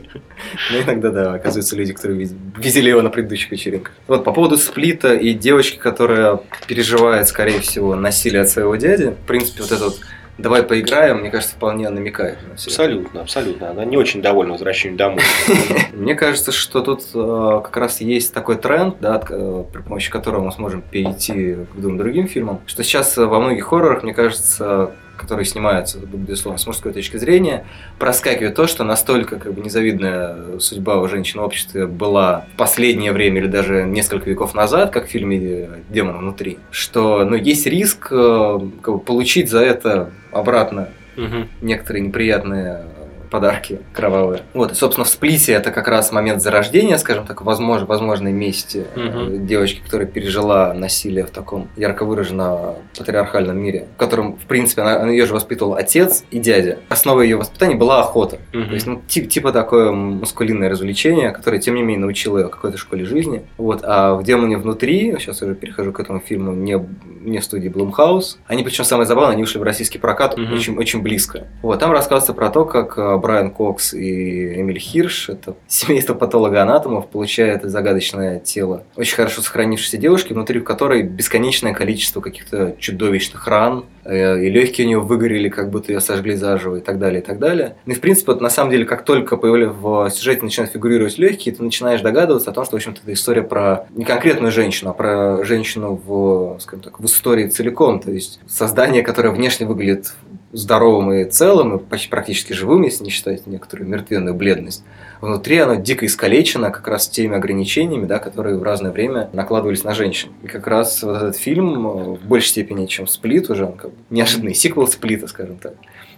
Ну, иногда, да, оказываются люди, которые видели его на предыдущих вечеринках. Вот, по поводу сплита и девочки, которая переживает, скорее всего, насилие от своего дяди. В принципе, вот этот давай поиграем, мне кажется, вполне намекает на все. Абсолютно, абсолютно. Она не очень довольна возвращением домой. Мне кажется, что тут э, как раз есть такой тренд, да, э, при помощи которого мы сможем перейти к двум другим фильмам, что сейчас во многих хоррорах, мне кажется, которые снимаются, безусловно, с мужской точки зрения, проскакивает то, что настолько как бы незавидная судьба у женщин в обществе была в последнее время или даже несколько веков назад, как в фильме «Демон внутри», что ну, есть риск э, как бы, получить за это обратно угу. некоторые неприятные подарки кровавые. Вот, и, собственно, в сплите это как раз момент зарождения, скажем так, возможно, возможной мести угу. девочки, которая пережила насилие в таком ярко выраженном патриархальном мире, в котором, в принципе, она, ее же воспитывал отец и дядя. Основой ее воспитания была охота. Угу. То есть, ну, тип, типа такое маскулинное развлечение, которое, тем не менее, научило ее какой-то школе жизни. Вот, а в «Демоне внутри», сейчас уже перехожу к этому фильму, не, не в студии Блумхаус, они, причем самое забавное, они ушли в российский прокат угу. очень, очень близко. Вот, там рассказывается про то, как э, Брайан Кокс и Эмиль Хирш, это семейство патологоанатомов, получает загадочное тело очень хорошо сохранившейся девушки, внутри которой бесконечное количество каких-то чудовищных ран, э, и легкие у нее выгорели, как будто ее сожгли заживо и так далее, и так далее. Ну и, в принципе, вот, на самом деле, как только появляются в сюжете начинают фигурировать легкие, ты начинаешь догадываться о том, что, в общем-то, это история про не конкретную женщину, а про женщину в, скажем так, в истории целиком. То есть создание, которое внешне выглядит здоровым и целым, и почти практически живым, если не считать некоторую мертвенную бледность. Внутри оно дико искалечено как раз теми ограничениями, да, которые в разное время накладывались на женщин. И как раз вот этот фильм э, в большей степени, чем «Сплит» уже, он как бы неожиданный сиквел «Сплита», скажем так,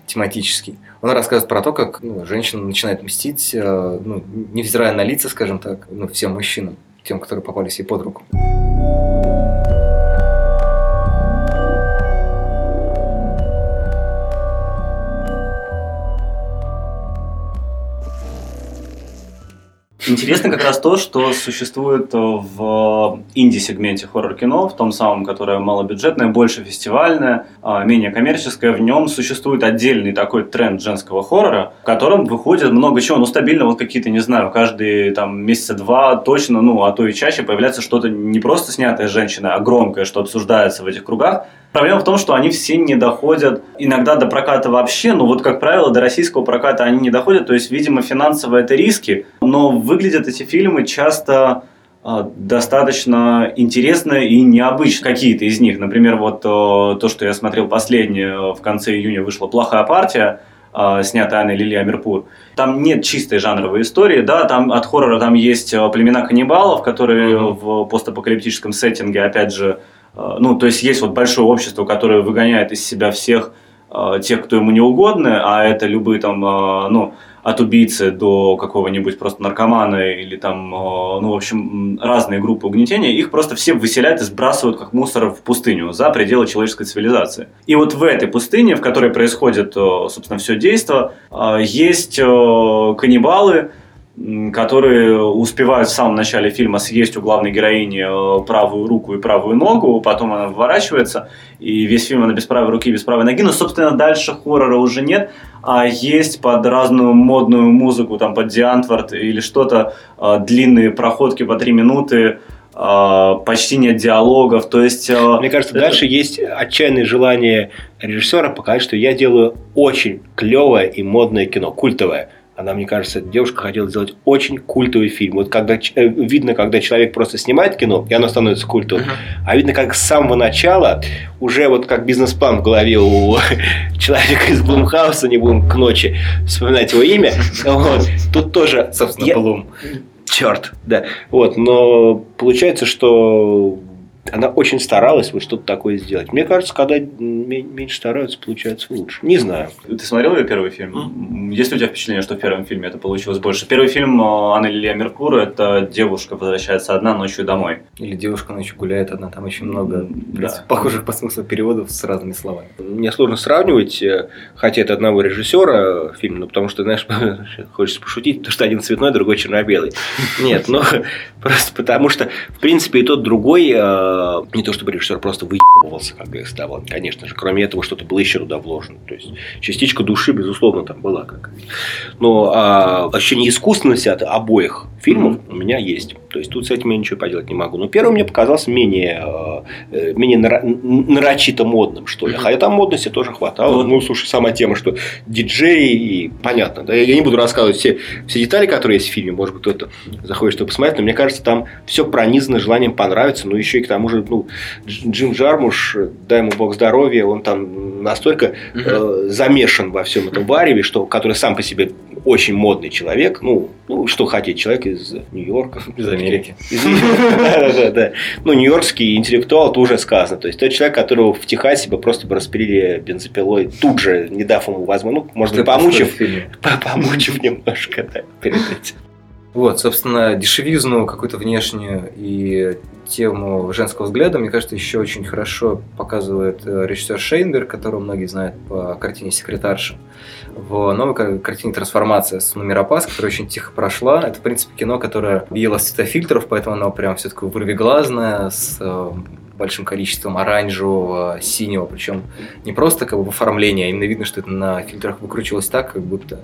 тематический. Он рассказывает про то, как ну, женщина начинает мстить, э, ну, невзирая на лица, скажем так, ну, всем мужчинам, тем, которые попались ей под руку. Интересно как раз то, что существует в инди-сегменте хоррор-кино, в том самом, которое малобюджетное, больше фестивальное, а, менее коммерческое. В нем существует отдельный такой тренд женского хоррора, в котором выходит много чего. Ну, стабильно вот какие-то, не знаю, каждые там месяца два точно, ну, а то и чаще появляется что-то не просто снятое женщиной, а громкое, что обсуждается в этих кругах. Проблема в том, что они все не доходят иногда до проката вообще, но вот, как правило, до российского проката они не доходят, то есть, видимо, финансово это риски, но выглядят эти фильмы часто а, достаточно интересно и необычно. Какие-то из них, например, вот э, то, что я смотрел последнее, в конце июня вышла «Плохая партия», а, снятая Анной Лилия Амирпур. Там нет чистой жанровой истории, да, там от хоррора там есть э, племена каннибалов, которые mm-hmm. в постапокалиптическом сеттинге, опять же, Э, ну, то есть есть вот большое общество, которое выгоняет из себя всех э, тех, кто ему не угодны, а это любые там, э, ну, от убийцы до какого-нибудь просто наркомана или там, ну, в общем, разные группы угнетения, их просто все выселяют и сбрасывают как мусор в пустыню за пределы человеческой цивилизации. И вот в этой пустыне, в которой происходит, собственно, все действо, есть каннибалы, которые успевают в самом начале фильма съесть у главной героини э, правую руку и правую ногу, потом она выворачивается, и весь фильм она без правой руки и без правой ноги, но, собственно, дальше хоррора уже нет, а есть под разную модную музыку, там, под Диантвард или что-то, э, длинные проходки по три минуты, э, почти нет диалогов, то есть... Мне кажется, это... дальше есть отчаянное желание режиссера показать, что я делаю очень клевое и модное кино, культовое – она, мне кажется, девушка хотела сделать очень культовый фильм. Вот когда э, видно, когда человек просто снимает кино, и оно становится культовым, uh-huh. а видно, как с самого начала уже вот как бизнес-план в голове у человека из Блумхауса, не будем к ночи вспоминать его имя. Вот. Тут тоже... Собственно, я... Блум. Черт, да. Вот, но получается, что она очень старалась вот что-то такое сделать. Мне кажется, когда меньше стараются, получается лучше. Не знаю. Ты смотрел ее первый фильм? Mm. Есть ли у тебя впечатление, что в первом фильме это получилось больше? Первый фильм э, Анны Лилия Меркура – это девушка возвращается одна ночью домой. Или девушка ночью гуляет одна. Там очень много да. похожих по смыслу переводов с разными словами. Мне сложно сравнивать, э, хотя это одного режиссера фильм, но потому что, знаешь, хочется пошутить, потому что один цветной, другой черно-белый. Нет, но просто потому что, в принципе, и тот другой Э, не то чтобы режиссер просто выебывался, как да, вот, конечно же, кроме этого что-то было еще туда вложено. То есть частичка души, безусловно, там была как Но а, ощущение искусственности от обоих фильмов mm-hmm. у меня есть. То есть тут с этим я ничего поделать не могу. Но первый мне показался менее, э, менее нарочито модным, что ли. Mm-hmm. Хотя там модности тоже хватало. Mm-hmm. Ну, слушай, сама тема, что диджей, и понятно. Да? Я не буду рассказывать все, все детали, которые есть в фильме. Может быть, кто-то заходит, чтобы посмотреть. Но мне кажется, там все пронизано желанием понравиться. Но еще и к тому же, ну, Джим Джармуш, дай ему бог здоровья, он там настолько э, замешан во всем этом вареве, что, который сам по себе очень модный человек. Ну, ну что хотеть, человек из Нью-Йорка. Из Америки. Да, да, да. Ну, нью-йоркский интеллектуал, это уже сказано. То есть, тот человек, которого в Техасе бы просто бы распилили бензопилой, тут же, не дав ему возможность, ну, может быть, помучив, помучив немножко, да, перед этим. Вот, собственно, дешевизну какую-то внешнюю и тему женского взгляда, мне кажется, еще очень хорошо показывает э, режиссер Шейнберг, которого многие знают по картине «Секретарша». В новой картине «Трансформация» с Нумеропас, которая очень тихо прошла. Это, в принципе, кино, которое било с цветофильтров, поэтому оно прям все такое вырвиглазное, с э, большим количеством оранжевого, синего, причем не просто как бы в оформлении, а именно видно, что это на фильтрах выкручивалось так, как будто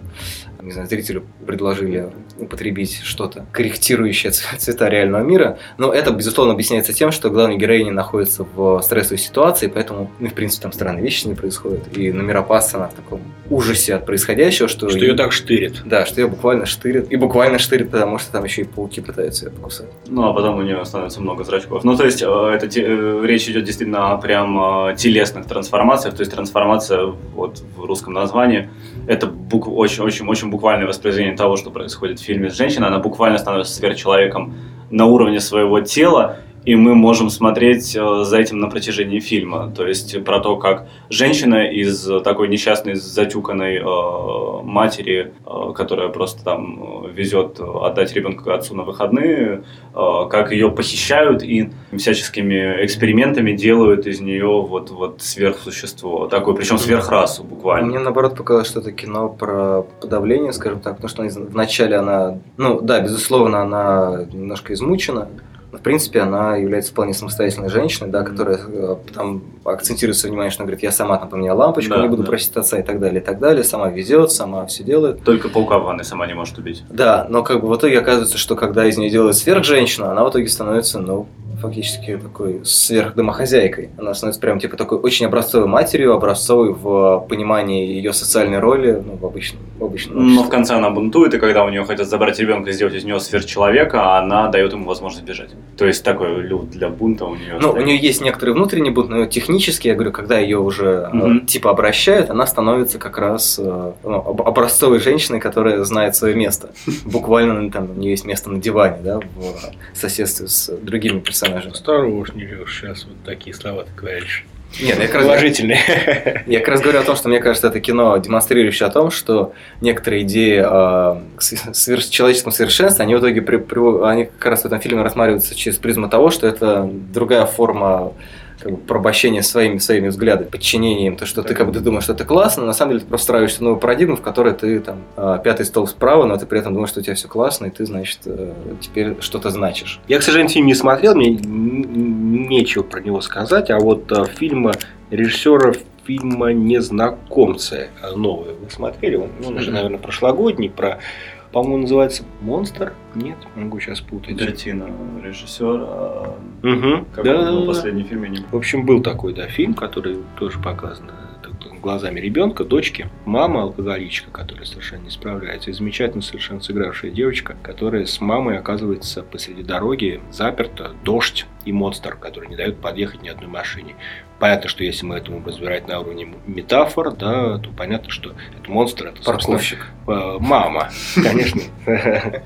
не знаю, зрителю предложили употребить что-то, корректирующее цвета реального мира. Но это, безусловно, объясняется тем, что главная героиня находится в стрессовой ситуации, поэтому, ну, в принципе, там странные вещи не происходят. И номера пасса она в таком ужасе от происходящего, что... Что ее так штырит. Да, что ее буквально штырит. И буквально штырит, потому что там еще и пауки пытаются ее покусать. Ну, а потом у нее становится много зрачков. Ну, то есть, э, это э, речь идет действительно о прям э, телесных трансформациях, то есть трансформация вот в русском названии это очень-очень-очень буквальное воспроизведение того, что происходит в фильме с женщиной. Она буквально становится сверхчеловеком на уровне своего тела, и мы можем смотреть э, за этим на протяжении фильма. То есть про то, как женщина из такой несчастной, затюканной э, матери, э, которая просто там везет отдать ребенка отцу на выходные, э, как ее похищают и всяческими экспериментами делают из нее вот, вот сверхсущество. Такое, причем сверхрасу буквально. Мне наоборот показалось, что это кино про подавление, скажем так, потому что вначале она, ну да, безусловно, она немножко измучена, в принципе, она является вполне самостоятельной женщиной, да, которая э, там акцентирует свое внимание, что она говорит, я сама там поменяла лампочку, да, не буду да. просить отца и так далее, и так далее, сама везет, сама все делает. Только паука в ванной сама не может убить. Да, но как бы в итоге оказывается, что когда из нее делают сверхженщину, она в итоге становится, ну, фактически такой сверхдомохозяйкой. Она становится прям типа такой очень образцовой матерью, образцовой в понимании ее социальной роли ну, в обычном, в обычном Но в конце она бунтует, и когда у нее хотят забрать ребенка и сделать из нее сверхчеловека, она дает ему возможность бежать. То есть такой люд для бунта у нее. Ну, у нее есть некоторый внутренний бунт, но технически, я говорю, когда ее уже mm-hmm. типа обращают, она становится как раз э, ну, образцовой женщиной, которая знает свое место. Буквально там у нее есть место на диване, да, в соседстве с другими персонажами персонажа. Осторожней, Леш, сейчас вот такие слова ты говоришь. Нет, ну я как раз, Положительные. Я как раз говорю о том, что мне кажется, это кино, демонстрирующее о том, что некоторые идеи о человеческом совершенстве, они в итоге при, они как раз в этом фильме рассматриваются через призму того, что это другая форма как бы порабощение своими, своими взглядами, подчинением, то, что ты как бы ты думаешь, что это классно, но на самом деле ты просто встраиваешься в новую парадигму, в которой ты там а, пятый стол справа, но ты при этом думаешь, что у тебя все классно, и ты, значит, э, теперь что-то значишь. Я, к сожалению, фильм не смотрел, мне нечего про него сказать, а вот э, фильм режиссера фильма «Незнакомцы» новый вы смотрели? Он, он уже, наверное, прошлогодний, про по-моему, называется «Монстр». Нет, могу сейчас путать. Дратина, режиссер. А... Угу. Как да, был последний фильм? Я не... В общем, был такой да, фильм, который тоже показан глазами ребенка, дочки, мама алкоголичка, которая совершенно не справляется, и замечательно совершенно сыгравшая девочка, которая с мамой оказывается посреди дороги, заперта, дождь и монстр, который не дает подъехать ни одной машине. Понятно, что если мы этому разбирать на уровне метафор, да, то понятно, что это монстр, это парковщик. Э, мама, конечно.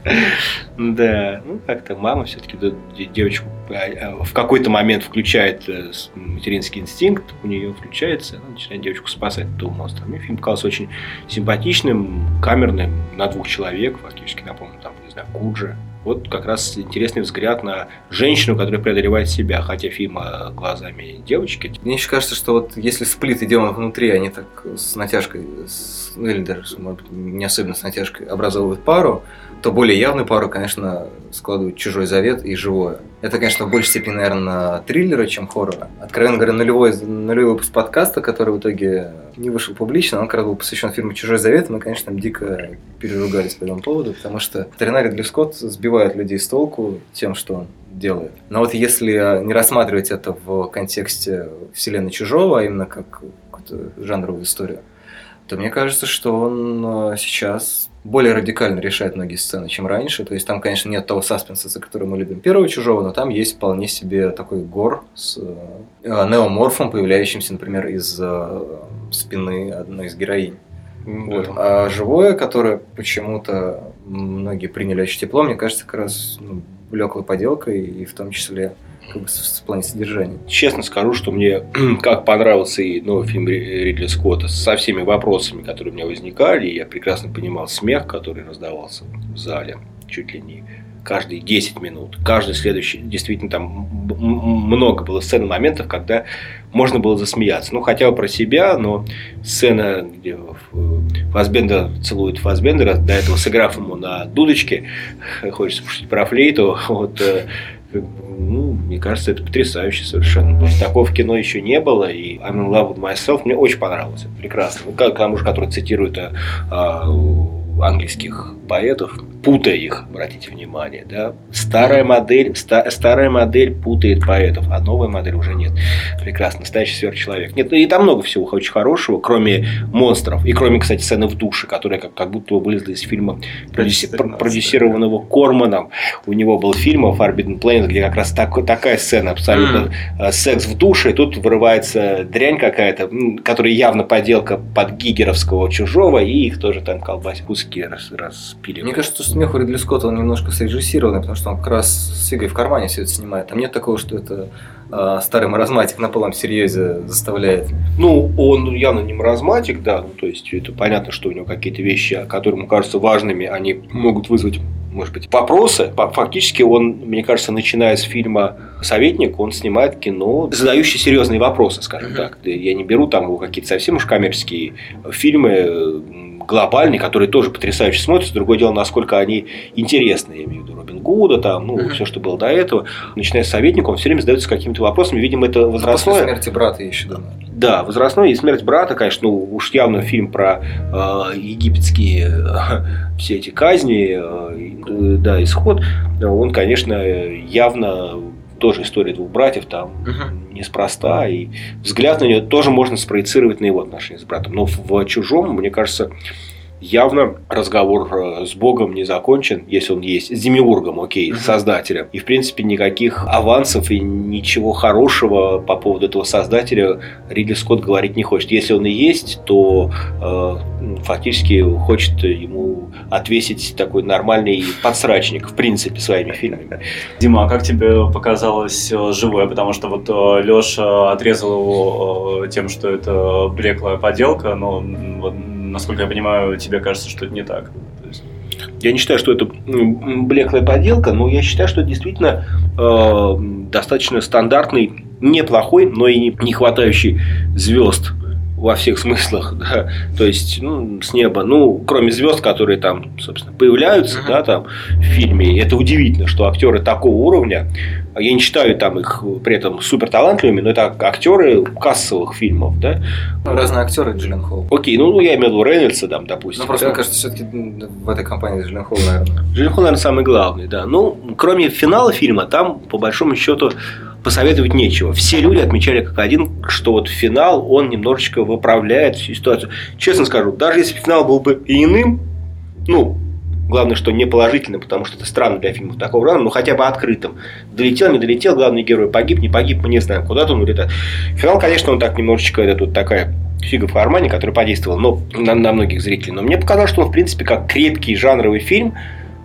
Да, ну как-то мама все-таки девочку а, а, в какой-то момент включает э, материнский инстинкт, у нее включается, она начинает девочку спасать от этого монстра. Мне фильм казался очень симпатичным, камерным, на двух человек, фактически, напомню, там, не знаю, Куджа, вот как раз интересный взгляд на женщину, которая преодолевает себя, хотя фильм глазами девочки. Мне еще кажется, что вот если сплит и дело внутри, они так с натяжкой, с, ну или даже, может быть, не особенно с натяжкой образовывают пару, то более явную пару, конечно, складывают «Чужой завет» и «Живое». Это, конечно, в большей степени, наверное, триллера, чем хоррора. Откровенно говоря, нулевой, нулевой выпуск подкаста, который в итоге не вышел публично, он как раз был посвящен фильму «Чужой завет», мы, конечно, там дико переругались по этому поводу, потому что Теренарий Ридли Скотт сбивает людей с толку тем, что он делает. Но вот если не рассматривать это в контексте вселенной Чужого, а именно как жанровую историю, то мне кажется, что он э, сейчас более радикально решает многие сцены, чем раньше. То есть там, конечно, нет того саспенса, за который мы любим первого чужого, но там есть вполне себе такой гор с э, неоморфом, появляющимся, например, из э, спины одной из героинь. Вот. А живое, которое почему-то многие приняли очень тепло, мне кажется, как раз ну, блеклой поделкой, и в том числе в плане содержания. Честно скажу, что мне как понравился и новый фильм Ридли Скотта со всеми вопросами, которые у меня возникали, я прекрасно понимал смех, который раздавался в зале, чуть ли не каждые 10 минут, каждый следующий, действительно там много было сцен моментов, когда можно было засмеяться. Ну, хотя бы про себя, но сцена, где Фасбендер целует Фасбендера, до этого сыграв ему на дудочке, хочется пошутить про флейту, вот, э, ну, мне кажется, это потрясающе совершенно. Потому что такого в кино еще не было, и I'm in love with myself мне очень понравилось. Это прекрасно. Ну, к же, который цитирует а, а, английских поэтов, путая их, обратите внимание, да. Старая модель, ста, старая модель путает поэтов, а новая модель уже нет. Прекрасно, настоящий сверхчеловек. Нет, и там много всего очень хорошего, кроме монстров, и кроме, кстати, сцены в душе, которая как, как будто вылезла из фильма, продюси, продюсированного Корманом. У него был фильм Forbidden Planet, где как раз так, такая сцена абсолютно mm. секс в душе, и тут вырывается дрянь какая-то, которая явно поделка под гигеровского чужого, и их тоже там колбасит куски раз, распиливают. Мне кажется, смех у Ридли Скотта он немножко срежиссированный, потому что он как раз с фигой в кармане все это снимает. Там нет такого, что это э, старый маразматик на полном серьезе заставляет. Ну, он явно не маразматик, да, ну, то есть это понятно, что у него какие-то вещи, которые ему кажутся важными, они могут вызвать может быть, вопросы. Фактически он, мне кажется, начиная с фильма «Советник», он снимает кино, задающие серьезные вопросы, скажем uh-huh. так. Я не беру там его какие-то совсем уж коммерческие фильмы, глобальные, которые тоже потрясающе смотрятся. Другое дело, насколько они интересны. Я имею в виду Робин Гуда, там, ну, uh-huh. все, что было до этого. Начиная с советника, он все время задается какими-то вопросами. Видимо, это возрастное. После смерти брата еще думаю. Да, возрастной и смерть брата, конечно, ну, уж явно фильм про э, египетские э, все эти казни, э, да, исход. Он, конечно, явно тоже история двух братьев там uh-huh. неспроста, и взгляд на нее тоже можно спроецировать на его отношения с братом. Но в чужом, мне кажется, явно разговор э, с Богом не закончен, если он есть, с Демиургом, окей, с создателем. И, в принципе, никаких авансов и ничего хорошего по поводу этого создателя Ридли Скотт говорить не хочет. Если он и есть, то э, фактически хочет ему отвесить такой нормальный подсрачник, в принципе, своими фильмами. Дима, а как тебе показалось э, живое? Потому что вот э, Леша отрезал его тем, что это блеклая поделка, но вот насколько я понимаю, тебе кажется, что это не так. Я не считаю, что это блеклая поделка, но я считаю, что это действительно э, достаточно стандартный, неплохой, но и не хватающий звезд во всех смыслах, да, то есть ну, с неба, ну, кроме звезд, которые там, собственно, появляются, uh-huh. да, там в фильме, это удивительно, что актеры такого уровня, я не считаю там их при этом супер талантливыми, но это актеры кассовых фильмов, да. Ну, разные актеры Джиллен Холл. Окей, ну, я имею в виду Рейнольдса, там, допустим. Ну, просто, да. мне кажется, все-таки в этой компании Джиллен Холл, наверное. Джиллен Холл, наверное, самый главный, да. Ну, кроме финала фильма, там, по большому счету, посоветовать нечего. Все люди отмечали как один, что вот финал, он немножечко выправляет всю ситуацию. Честно скажу, даже если финал был бы иным, ну, главное, что не положительным, потому что это странно для фильмов такого жанра, но хотя бы открытым. Долетел, не долетел, главный герой погиб, не погиб, мы не знаем, куда-то он улетает. Финал, конечно, он так немножечко, это тут такая фига в кармане, которая подействовала но, на, на многих зрителей. Но мне показалось, что он, в принципе, как крепкий жанровый фильм,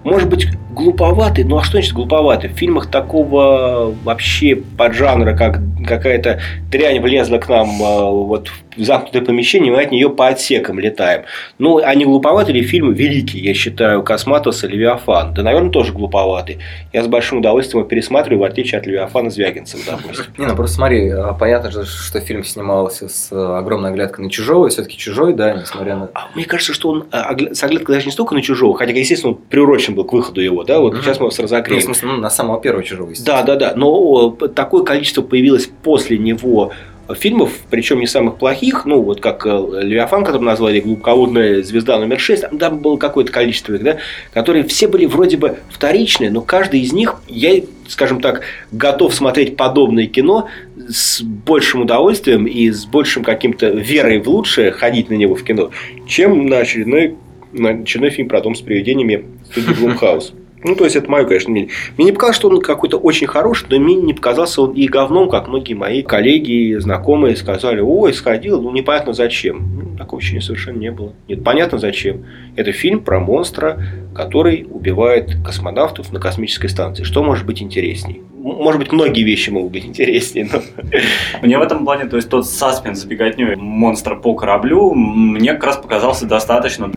может быть, глуповатый. Ну а что значит глуповатый? В фильмах такого вообще поджанра, как какая-то дрянь влезла к нам а, вот в замкнутое помещение, мы от нее по отсекам летаем. Ну, а не глуповатый ли фильм великий, я считаю, Косматоса Левиафан? Да, наверное, тоже глуповатый. Я с большим удовольствием его пересматриваю, в отличие от Левиафана Звягинцева, допустим. Не, ну просто смотри, а, понятно же, что фильм снимался с огромной оглядкой на чужого, и все-таки чужой, да, несмотря на. А мне кажется, что он а, с оглядкой даже не столько на чужого, хотя, естественно, он приурочен был к выходу его, да, вот угу. сейчас мы вас разогреем. Ну, в смысле, ну, на самого первого чужого, Да, да, да. Но такое количество появилось после него фильмов, причем не самых плохих, ну, вот как э, Левиафан, который назвали глубоководная звезда номер 6, там было какое-то количество их, да, которые все были вроде бы вторичные, но каждый из них, я, скажем так, готов смотреть подобное кино с большим удовольствием и с большим каким-то верой в лучшее ходить на него в кино, чем на очередной, на очередной фильм про дом с привидениями студии Блумхаус. Ну, то есть, это мое, конечно, мнение. Мне не показалось, что он какой-то очень хороший, но мне не показался он и говном, как многие мои коллеги, знакомые сказали, ой, сходил, ну, непонятно зачем. Ну, такого ощущения совершенно не было. Нет, понятно зачем. Это фильм про монстра, который убивает космонавтов на космической станции. Что может быть интересней? Может быть, многие вещи могут быть интереснее. Но... Мне в этом плане, то есть тот саспенс беготней монстра по кораблю, мне как раз показался достаточно.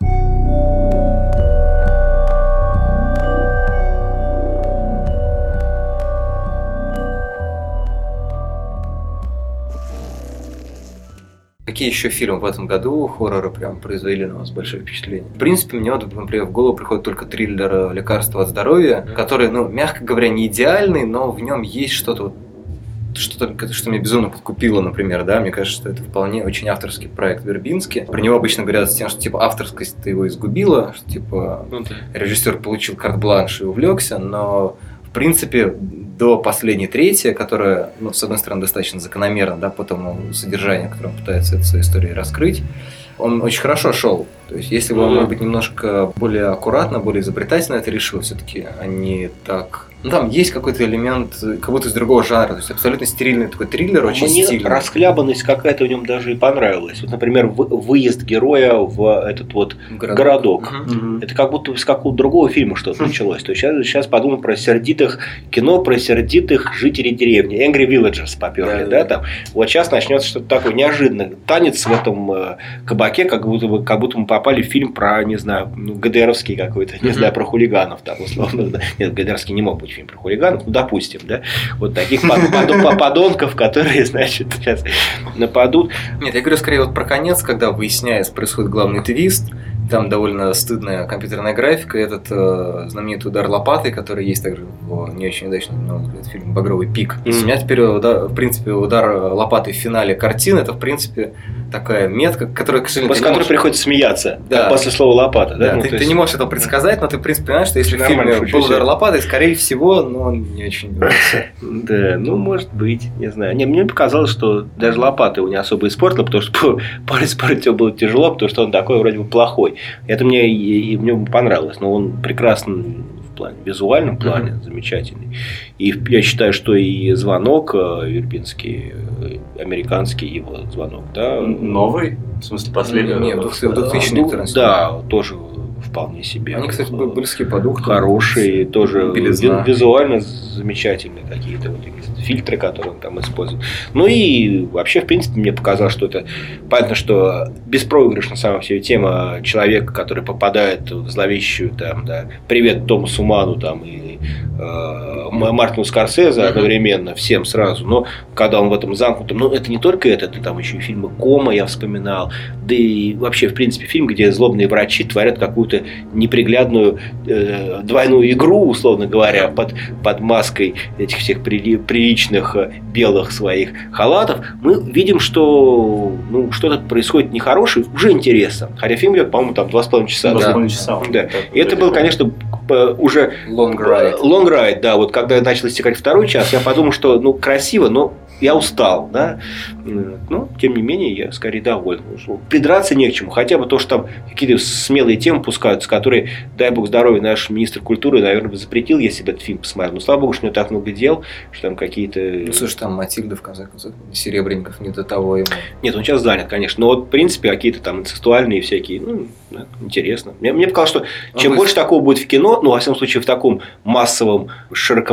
Какие еще фильмы в этом году хорроры прям произвели на вас большое впечатление? В принципе, мне вот, например, в голову приходит только триллер «Лекарство от здоровья», который, ну, мягко говоря, не идеальный, но в нем есть что-то что-то, что меня безумно подкупило, например, да, мне кажется, что это вполне очень авторский проект Вербински. Про него обычно говорят с тем, что типа авторскость ты его изгубила, что типа ну, да. режиссер получил карт-бланш и увлекся, но в принципе, до последней трети, которая, ну, с одной стороны, достаточно закономерна, да, по тому содержанию, которое он пытается эту историю раскрыть, он очень хорошо шел. То есть, если бы он, может быть, немножко более аккуратно, более изобретательно это решил, все-таки, а не так Ну, там есть какой-то элемент, э, как будто из другого жанра. То есть абсолютно стерильный такой триллер, очень Мне стильный. расхлябанность какая-то в нем даже и понравилась. Вот, например, вы- выезд героя в этот вот Городок. городок. Мгм. Это как будто с какого-то другого фильма что-то началось. То есть сейчас, сейчас подумал про сердитых кино, про сердитых жителей деревни. Angry Villagers поперли, Да-да-да. да, там. Вот сейчас начнется что-то такое неожиданное. Танец в этом э, кабаке, как будто, бы, как будто мы попали в фильм про, не знаю, ну, ГДРовский какой-то, не знаю, про хулиганов там, условно. да. Нет, ГДРовский не мог быть фильм про хулиганов, ну, допустим, да. Вот таких под- под- подонков, которые, значит, сейчас нападут. Нет, я говорю скорее вот про конец, когда выясняется, происходит главный твист, там довольно стыдная компьютерная графика, этот э, знаменитый удар лопатой, который есть также в не очень удачном, на мой взгляд, фильме «Багровый пик». Мгм. У меня теперь, удар- в принципе, удар лопатой в финале картины, это, в принципе, такая метка, которая, к сожалению, После которой можешь- приходится смеяться. Да. После слова лопата. Да, Да, Ну, ты, ты есть- не можешь этого предсказать, но ты, в принципе, понимаешь, что если в фильме шучу был удар лопатой, скорее всего, но он не очень. Да, ну, может быть, не знаю. Не, мне показалось, что даже лопата его не особо испортила, потому что парень спорить его было тяжело, потому что он такой вроде бы плохой. Это мне и, и мне понравилось, но он прекрасен в плане, в визуальном плане, замечательный. И я считаю, что и звонок э, Вербинский, э, американский его звонок, да. Новый? В смысле, последний? Не, в двух- в 2000-х Ну, Да, тоже вполне себе. Они, кстати, были близки по духу. Хорошие, тоже Белизна. ви- визуально замечательные какие-то вот фильтры, которые он там использует. Ну и вообще, в принципе, мне показалось, что это понятно, что беспроигрышна сама себе тема человека, который попадает в зловещую там, да, привет Томасу Ману там и э, Мартину Скорсезе одновременно, всем сразу, но когда он в этом замкнутом, ну это не только это, это там еще и фильмы Кома я вспоминал, да и вообще, в принципе, фильм, где злобные врачи творят какую-то неприглядную э, двойную игру, условно говоря, под, под маской этих всех прили- приличных э, белых своих халатов, мы видим, что ну, что-то происходит нехорошее, уже интересно. Хотя фильм идет, по-моему, там два с половиной часа. Два с да. половиной часа. Да. И это был, конечно, уже Long Ride. Long ride, да. Вот когда начал истекать второй час, я подумал, что ну красиво, но я устал, да. Но, тем не менее, я скорее доволен. Придраться не к чему. Хотя бы то, что там какие-то смелые темы пускаются, которые, дай бог здоровья, наш министр культуры, наверное, бы запретил, если бы этот фильм посмотрел. Но, слава богу, что у него так много дел, что там какие-то... Ну, слушай, там Матильда, в конце концов, Серебренников не до того ему. Нет, он сейчас занят, конечно. Но вот, в принципе, какие-то там инцестуальные всякие, ну, да, интересно. Мне, мне показалось, что чем Ну, больше такого будет в кино, ну, во всяком случае, в таком массовом,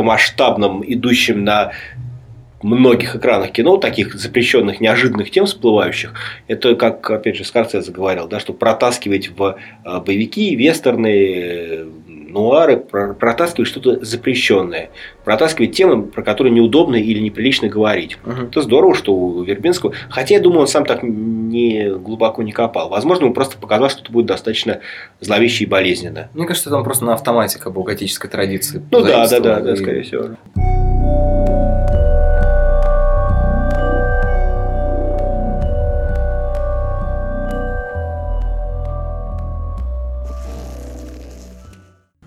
широкомасштабном, идущем на многих экранах кино, таких запрещенных, неожиданных тем всплывающих, это, как, опять же, Скорсезе говорил, да, что протаскивать в э, боевики, вестерны, нуары, про- протаскивать что-то запрещенное, протаскивать темы, про которые неудобно или неприлично говорить. Мгм. Это здорово, что у Вербинского. Хотя я думаю, он сам так не глубоко не копал. Возможно, ему просто показалось, что это будет достаточно зловеще и болезненно. Мне кажется, там просто на автомате как бы у готической традиции. Ну да, да, да, да, скорее всего.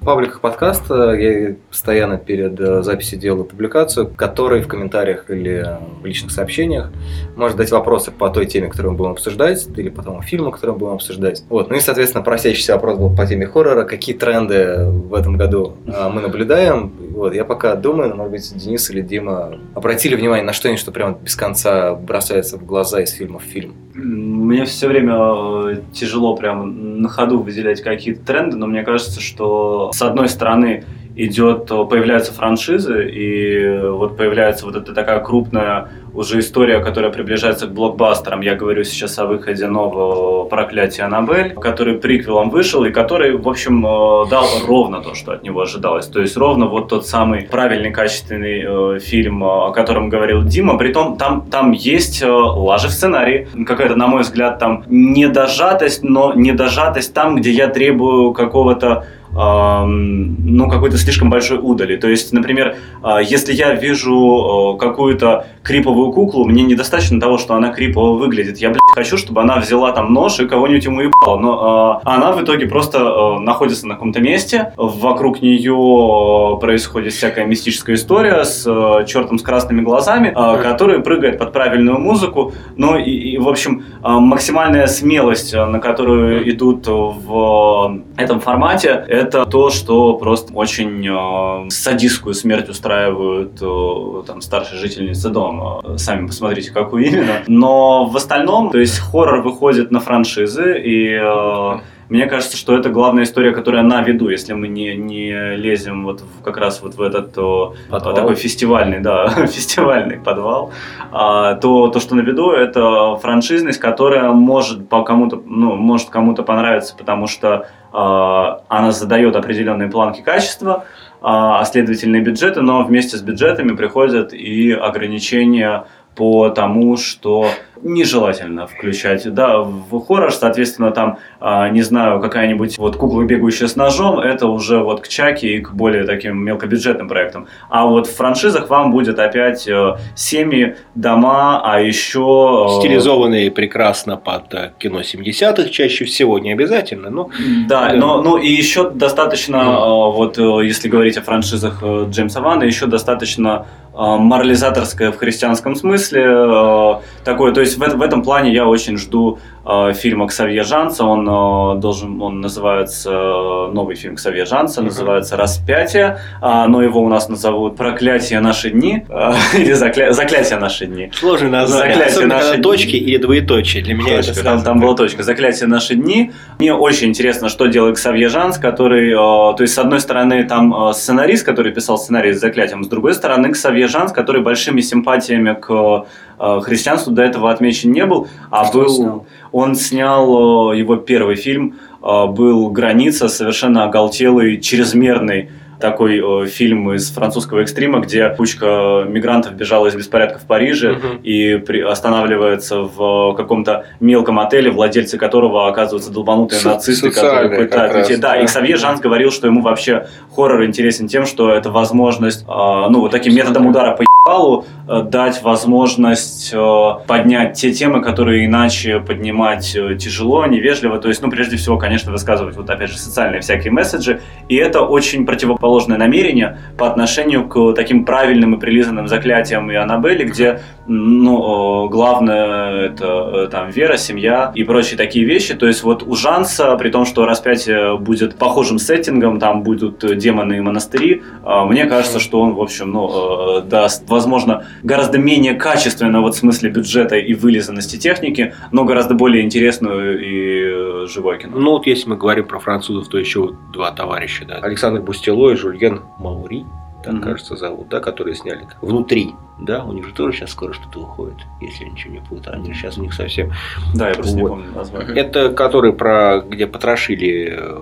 В пабликах подкаста я постоянно перед э, записью делаю публикацию, в которой в комментариях или э, в личных сообщениях может дать вопросы по той теме, которую мы будем обсуждать, или по тому фильму, который мы будем обсуждать. Вот. Ну и, соответственно, просящийся вопрос был по теме хоррора. Какие тренды в этом году э, мы наблюдаем? Вот. Я пока думаю, но, может быть, Денис или Дима обратили внимание на что-нибудь, что прям без конца бросается в глаза из фильма в фильм. Мне все время э, тяжело прям на ходу выделять какие-то тренды, но мне кажется, что с одной стороны идет, э, появляются франшизы, и вот появляется вот эта такая крупная уже история, которая приближается к блокбастерам. Я говорю сейчас о выходе нового «Проклятия Аннабель», который приквелом вышел, и который, в общем, э, дал ровно то, что от него ожидалось. То есть ровно вот тот самый правильный, качественный э, фильм, э, о котором говорил Дима. Притом там, там есть э, лажи в сценарии. Какая-то, на мой взгляд, там недожатость, но недожатость там, где я требую какого-то ну, какой-то слишком большой удали. То есть, например, э, если я вижу какую-то криповую куклу, мне недостаточно того, что она крипово выглядит. Я, блядь, хочу, чтобы она взяла там нож и кого-нибудь ему ебала. Но э, она в итоге просто находится на каком-то месте. Вокруг нее происходит всякая мистическая история с чертом с красными глазами, который прыгает под правильную музыку. Ну и, и, в общем, э, максимальная смелость, на которую идут в этом формате, это то, что просто очень э, садистскую смерть устраивают э, там старшие жительницы дома. Сами посмотрите, какую именно. Но в остальном, то есть хоррор выходит на франшизы, и э, мне кажется, что это главная история, которая на виду, если мы не, не лезем вот в, как раз вот в этот то, Подвал. такой фестивальный, да, фестивальный подвал, а, то то, что на виду, это франшизность, которая может по кому-то, ну, может кому-то понравиться, потому что а, она задает определенные планки качества, а а следовательно бюджеты, но вместе с бюджетами приходят и ограничения по тому, что нежелательно включать. Да, в хоррор, соответственно, там, а, не знаю, какая-нибудь вот кукла, бегающая с ножом, это уже вот к Чаке и к более таким мелкобюджетным проектам. А вот в франшизах вам будет опять э, семьи, дома, а еще... э, Стилизованные прекрасно под э, кино 70-х, чаще всего, не обязательно, но Да, Да. но ну и еще достаточно, вот если говорить о франшизах Джеймса Вана, еще достаточно морализаторское в христианском смысле э, такое. То есть в, в этом плане я очень жду э, фильма Ксавье Жанса. Он э, должен, он называется э, новый фильм Ксавье Жанса, Мгм. называется Распятие, а, но его у нас назовут Проклятие наши дни э, или Закля- Заклятие наши дни. сложное название. Заклятие Особенно, нашей- точки или двоеточие. Для меня это сразу там, там была точка. Заклятие наши дни. Мне очень интересно, что делает Ксавье Жанс, который, э, то есть, с одной стороны, там сценарист, который писал сценарий с заклятием, с другой стороны, Ксавье Жанс, который большими симпатиями к христианству до этого отмечен не был, а Что он был. снял? Он снял э, его первый фильм, э, был Граница, совершенно оголтелый, чрезмерный такой э, фильм из французского экстрима, где кучка мигрантов бежала из беспорядков в Париже, Мгм. и при- останавливается в каком-то мелком отеле, владельцы которого оказываются долбанутые Со- нацисты, которые пытают людей. Да, да. и Ксавье Жанс говорил, что ему вообще хоррор интересен тем, что это возможность, э, ну, вот таким методом удара по ебалу э, дать возможность э, поднять те темы, которые иначе поднимать э, тяжело, невежливо. То есть, ну, прежде всего, конечно, высказывать вот, опять же, социальные всякие месседжи. И это очень противоположное намерение по отношению к таким правильным и прилизанным заклятиям и Аннабелле, где, ну, главное это там вера, семья и прочие такие вещи. То есть, вот у Жанса, при том, что распятие будет похожим сеттингом, там будут демоны и монастыри, э, мне кажется, что он, в общем, ну, даст, возможно, гораздо менее качественно вот в смысле бюджета и вылизанности техники, но гораздо более интересную и э, живое кино. Ну вот если мы говорим про французов, то еще вот два товарища, да. Александр Бустело и Жульен Маури, так Мгм. кажется зовут, да, которые сняли внутри. Да, у них же тоже сейчас скоро что-то уходит, если я ничего не путаю. Они же сейчас у них совсем Да, я просто не Вот. помню название. Это который про где потрошили, э,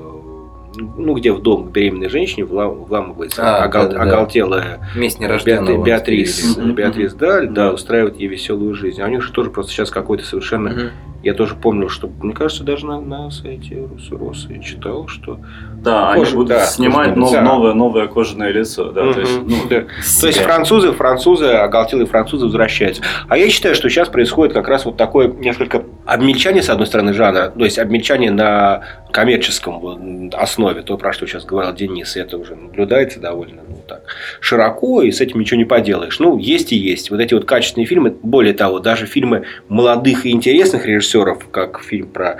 ну где в дом беременной женщине вла- вламывается А, огол- да-да-да. оголтелая Месть Беатри- нерожденного. Беатрис. Беатрис Даль, да, Да. устраивает ей веселую жизнь. А у них же тоже просто сейчас какой-то совершенно. Я тоже помню, что, мне кажется, даже на, на сайте Русроса я читал, что... Да, они Кожа- будут да, снимать нов- новое, новое кожаное лицо. Да, то есть, ну, Да. То есть французы, французы, оголтелые французы возвращаются. А я считаю, что сейчас происходит как раз вот такое несколько обмельчание, с одной стороны, жанра, то есть обмельчание на коммерческом основе, то, про что сейчас говорил Денис, это уже наблюдается довольно ну, так, широко, и с этим ничего не поделаешь. Ну, есть и есть. Вот эти вот качественные фильмы, более того, даже фильмы молодых и интересных режиссеров, как фильм про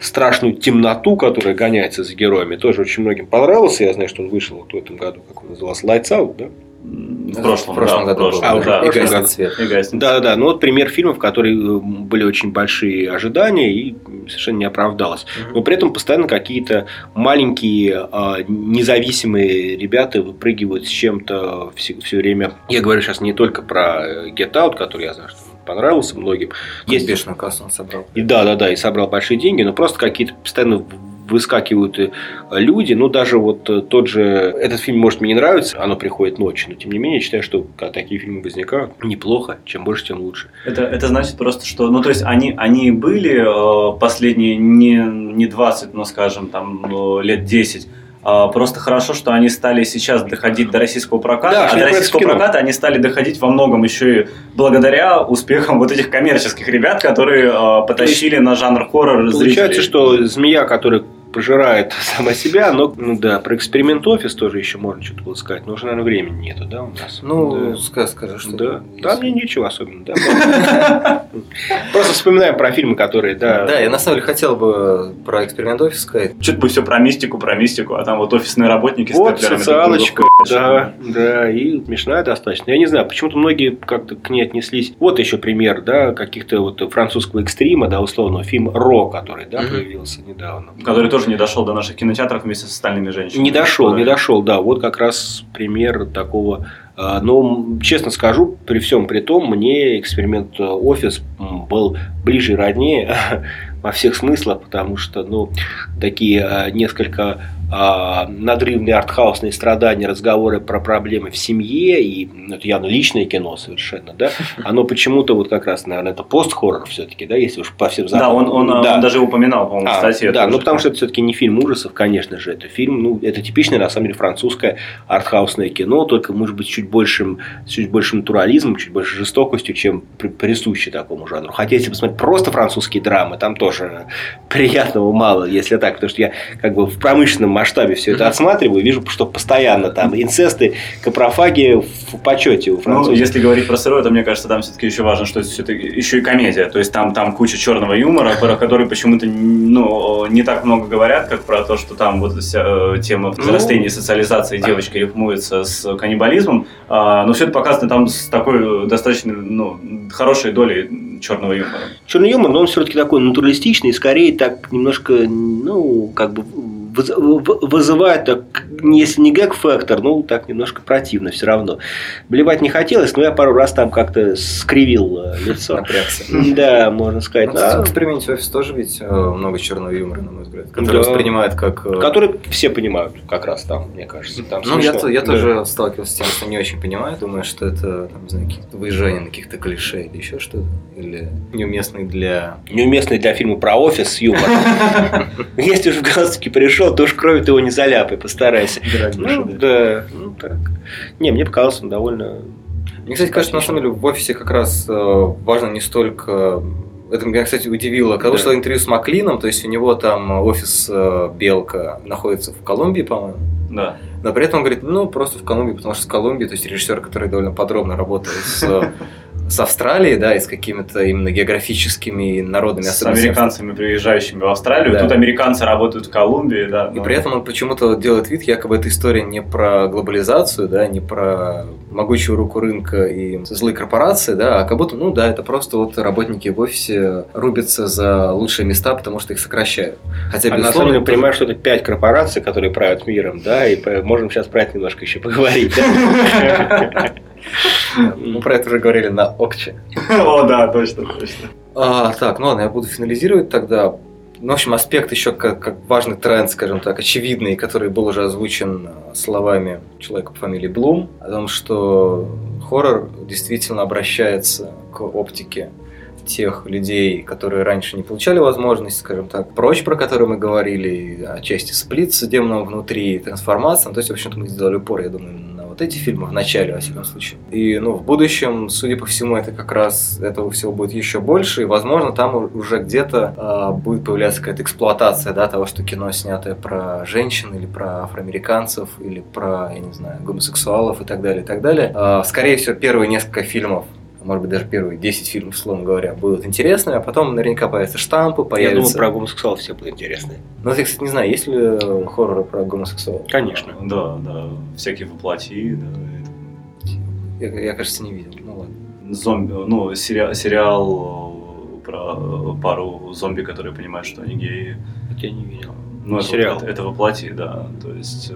страшную темноту, которая гоняется за героями, тоже очень многим понравился. Я знаю, что он вышел вот в этом году, как он назывался, Lights Out, да? в прошлом, в прошлом да, году в прошлом, А, уже да. И «Красный году. цвет». И «Гаснет». Да, да, да. Ну вот пример фильмов, в которые э, были очень большие ожидания и совершенно не оправдалось. Но при этом постоянно какие-то маленькие а, независимые ребята выпрыгивают с чем-то все, время. Я говорю сейчас не только про э, Get Out, который я знаю, что понравился многим. Есть бешеную кассу он собрал. и да, да, да, и собрал большие деньги, но просто какие-то постоянно выскакивают э, люди, ну даже вот э, тот же, этот фильм может мне не нравится, оно приходит ночью, но тем не менее я считаю, что когда такие фильмы возникают, неплохо, чем больше, тем лучше. Это, это значит просто, что, ну, то есть, они, они были э, последние не, не 20, но, скажем, там, ну, лет 10, а, Просто хорошо, что они стали сейчас доходить до российского проката, Да, а до российского проката они стали доходить во многом еще и благодаря успехам вот этих коммерческих ребят, которые э, потащили на жанр хоррор Получается, зрителей. что змея, которая пожирает сама себя, но ну да, про эксперимент офис тоже еще можно что-то было сказать, но уже, наверное, времени нету, да, у нас? Ну, да. скажи, скажи, что Да, там мне ничего особенного, да. Просто вспоминаем про фильмы, которые, да. Да, я на самом деле хотел бы про эксперимент офис сказать. Что-то бы все про мистику, про мистику, а там вот офисные работники Вот, с степлерами социалочка, да, да, и смешная достаточно. Я не знаю, почему-то многие как-то к ней отнеслись. Вот еще пример, да, каких-то вот французского экстрима, да, условно, фильм «Ро», который, да, появился недавно. Который тоже не дошел до наших кинотеатров вместе с остальными женщинами. Не дошел, не дошел, да. Вот как раз пример такого. А, Но, м, честно скажу, при всем при том, мне эксперимент э, офис был ближе и роднее во всех смыслах, потому что, ну, такие а, несколько надрывные артхаусные страдания, разговоры про проблемы в семье, и ну, это явно личное кино совершенно, да, оно почему-то вот как раз, наверное, это пост-хоррор все-таки, да, если уж по всем Да, законам. он, он, Да. он даже упоминал, по-моему, А, статье. да, ну потому что это все-таки не фильм ужасов, конечно же, это фильм, ну, это типичное, на самом деле, французское артхаусное кино, только, может быть, чуть большим, чуть большим натурализмом, чуть больше жестокостью, чем при- присуще такому жанру. Хотя, если посмотреть просто французские драмы, там тоже приятного мало, если так, потому что я как бы в промышленном масштабе все это отсматриваю, вижу, что постоянно там инцесты, капрофаги в почете у Ну, французов. если говорить про сырое, то мне кажется, там все-таки еще важно, что это еще и комедия. То есть там, там куча черного юмора, про который почему-то ну, не так много говорят, как про то, что там вот вся э, тема взрастения и социализации девочка рифмуется с каннибализмом. А, но все это показано там с такой э, достаточно ну, хорошей долей черного юмора. Черный юмор, но он все-таки такой натуралистичный, и скорее так немножко, ну, как бы вызывает, так, если не гэг-фактор, ну, так немножко противно все равно. Блевать не хотелось, но я пару раз там как-то скривил э, лицо. Напрягся. Да, можно сказать. Ну, да. в эксперименте офис тоже ведь э, много черного юмора, на мой взгляд, который Да. воспринимает как... э, Который все понимают, как раз там, мне кажется. Там Ну, я, Да. тоже сталкивался с тем, что не очень понимаю. Думаю, что это, там, не знаю, какие-то выезжания на каких-то клише или еще что-то. Или неуместный для... Неуместный для фильма про офис юмор. Если уж в галстуке пришел, то уж крови ты его не заляпай, постарайся. Ну, да, ну так. Не, мне показалось он довольно... Мне, кстати, кажется, на самом деле в офисе как раз э, важно не столько... Это меня, кстати, удивило. Когда Да. вышло интервью с Маклином, то есть у него там офис э, Белка находится в Колумбии, по-моему. Да. Но при этом он говорит, ну, просто в Колумбии, потому что с Колумбии, то есть режиссер, который довольно подробно работал с, с Австралией, да, и с какими-то именно географическими и народными С американцами, приезжающими в Австралию. Да. Тут американцы работают в Колумбии, да. И но- при этом он почему-то делает вид, якобы эта история не про глобализацию, да, не про могучую руку рынка и злые корпорации, да, а как будто, ну да, это просто вот работники в офисе рубятся за лучшие места, потому что их сокращают. Хотя, А на безусловно, самом деле тоже- понимаю, что это пять корпораций, которые правят миром, да, и можем сейчас про это немножко еще поговорить. Мы про это уже говорили на Окче. О, да, точно, точно. А, так, ну ладно, я буду финализировать тогда. Ну, в общем, аспект еще как, как важный тренд, скажем так, очевидный, который был уже озвучен э, словами человека по фамилии Блум, о том, что хоррор действительно обращается к оптике тех людей, которые раньше не получали возможность, скажем так, прочь, про которые мы говорили, и отчасти сплит с демоном внутри, трансформация. Ну, То есть, в общем-то, мы сделали упор, я думаю, вот эти фильмы в начале, во всяком случае. И, ну, в будущем, судя по всему, это как раз этого всего будет еще больше, и, возможно, там уже где-то а, будет появляться какая-то эксплуатация, да, того, что кино снятое про женщин или про афроамериканцев или про, я не знаю, гомосексуалов и так далее, и так далее. А, скорее всего, первые несколько фильмов может быть, даже первые 10 фильмов, условно говоря, будут интересными, а потом наверняка появятся штампы, Я появятся... думаю, про гомосексуалов все будет интересно. Ну, я, кстати, не знаю, есть ли э, хорроры про гомосексуалов? Конечно. Да, да. Всякие воплоти, да. Я, я, кажется, не видел. Ну, ладно. Зомби, ну, сериал, сериал про пару зомби, которые понимают, что они геи. Я не видел. Ну, это, Сериал. Это, это воплоти, да. То есть...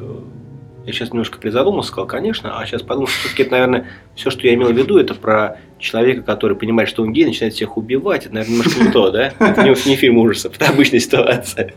Я сейчас немножко призадумался, сказал, конечно, а сейчас подумал, что все-таки это, наверное, все, что я имел в виду, это про человека, который понимает, что он гей, начинает всех убивать. Это, наверное, немножко не то, да? Это не, не фильм ужасов, это обычная ситуация.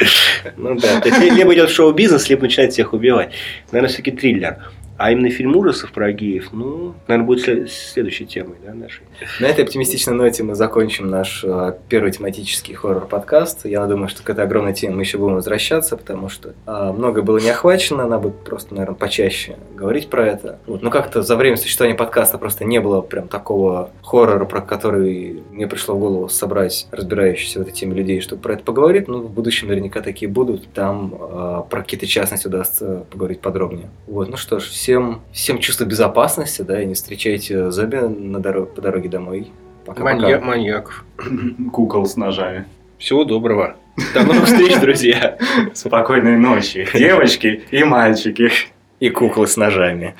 Ну да, то есть либо идет в шоу-бизнес, либо начинает всех убивать. Наверное, все-таки триллер. А именно фильм ужасов про геев, ну, наверное, будет следующей темой да, нашей. На этой оптимистичной ноте мы закончим наш э, первый тематический хоррор-подкаст. Я думаю, что к этой огромной теме мы еще будем возвращаться, потому что э, много было не охвачено, надо будет просто, наверное, почаще говорить про это. Вот. Но как-то за время существования подкаста просто не было прям такого хоррора, про который мне пришло в голову собрать разбирающихся в этой теме людей, чтобы про это поговорить. Ну, в будущем наверняка такие будут. Там э, про какие-то частности удастся поговорить подробнее. Вот. Ну что ж, всем, всем чувство безопасности, да, и не встречайте зомби на дорог, по дороге домой. Пока-пока. Манья, маньяков. Кукол с ножами. Всего доброго. До новых встреч, друзья. Спокойной ночи, девочки и мальчики. И куклы с ножами.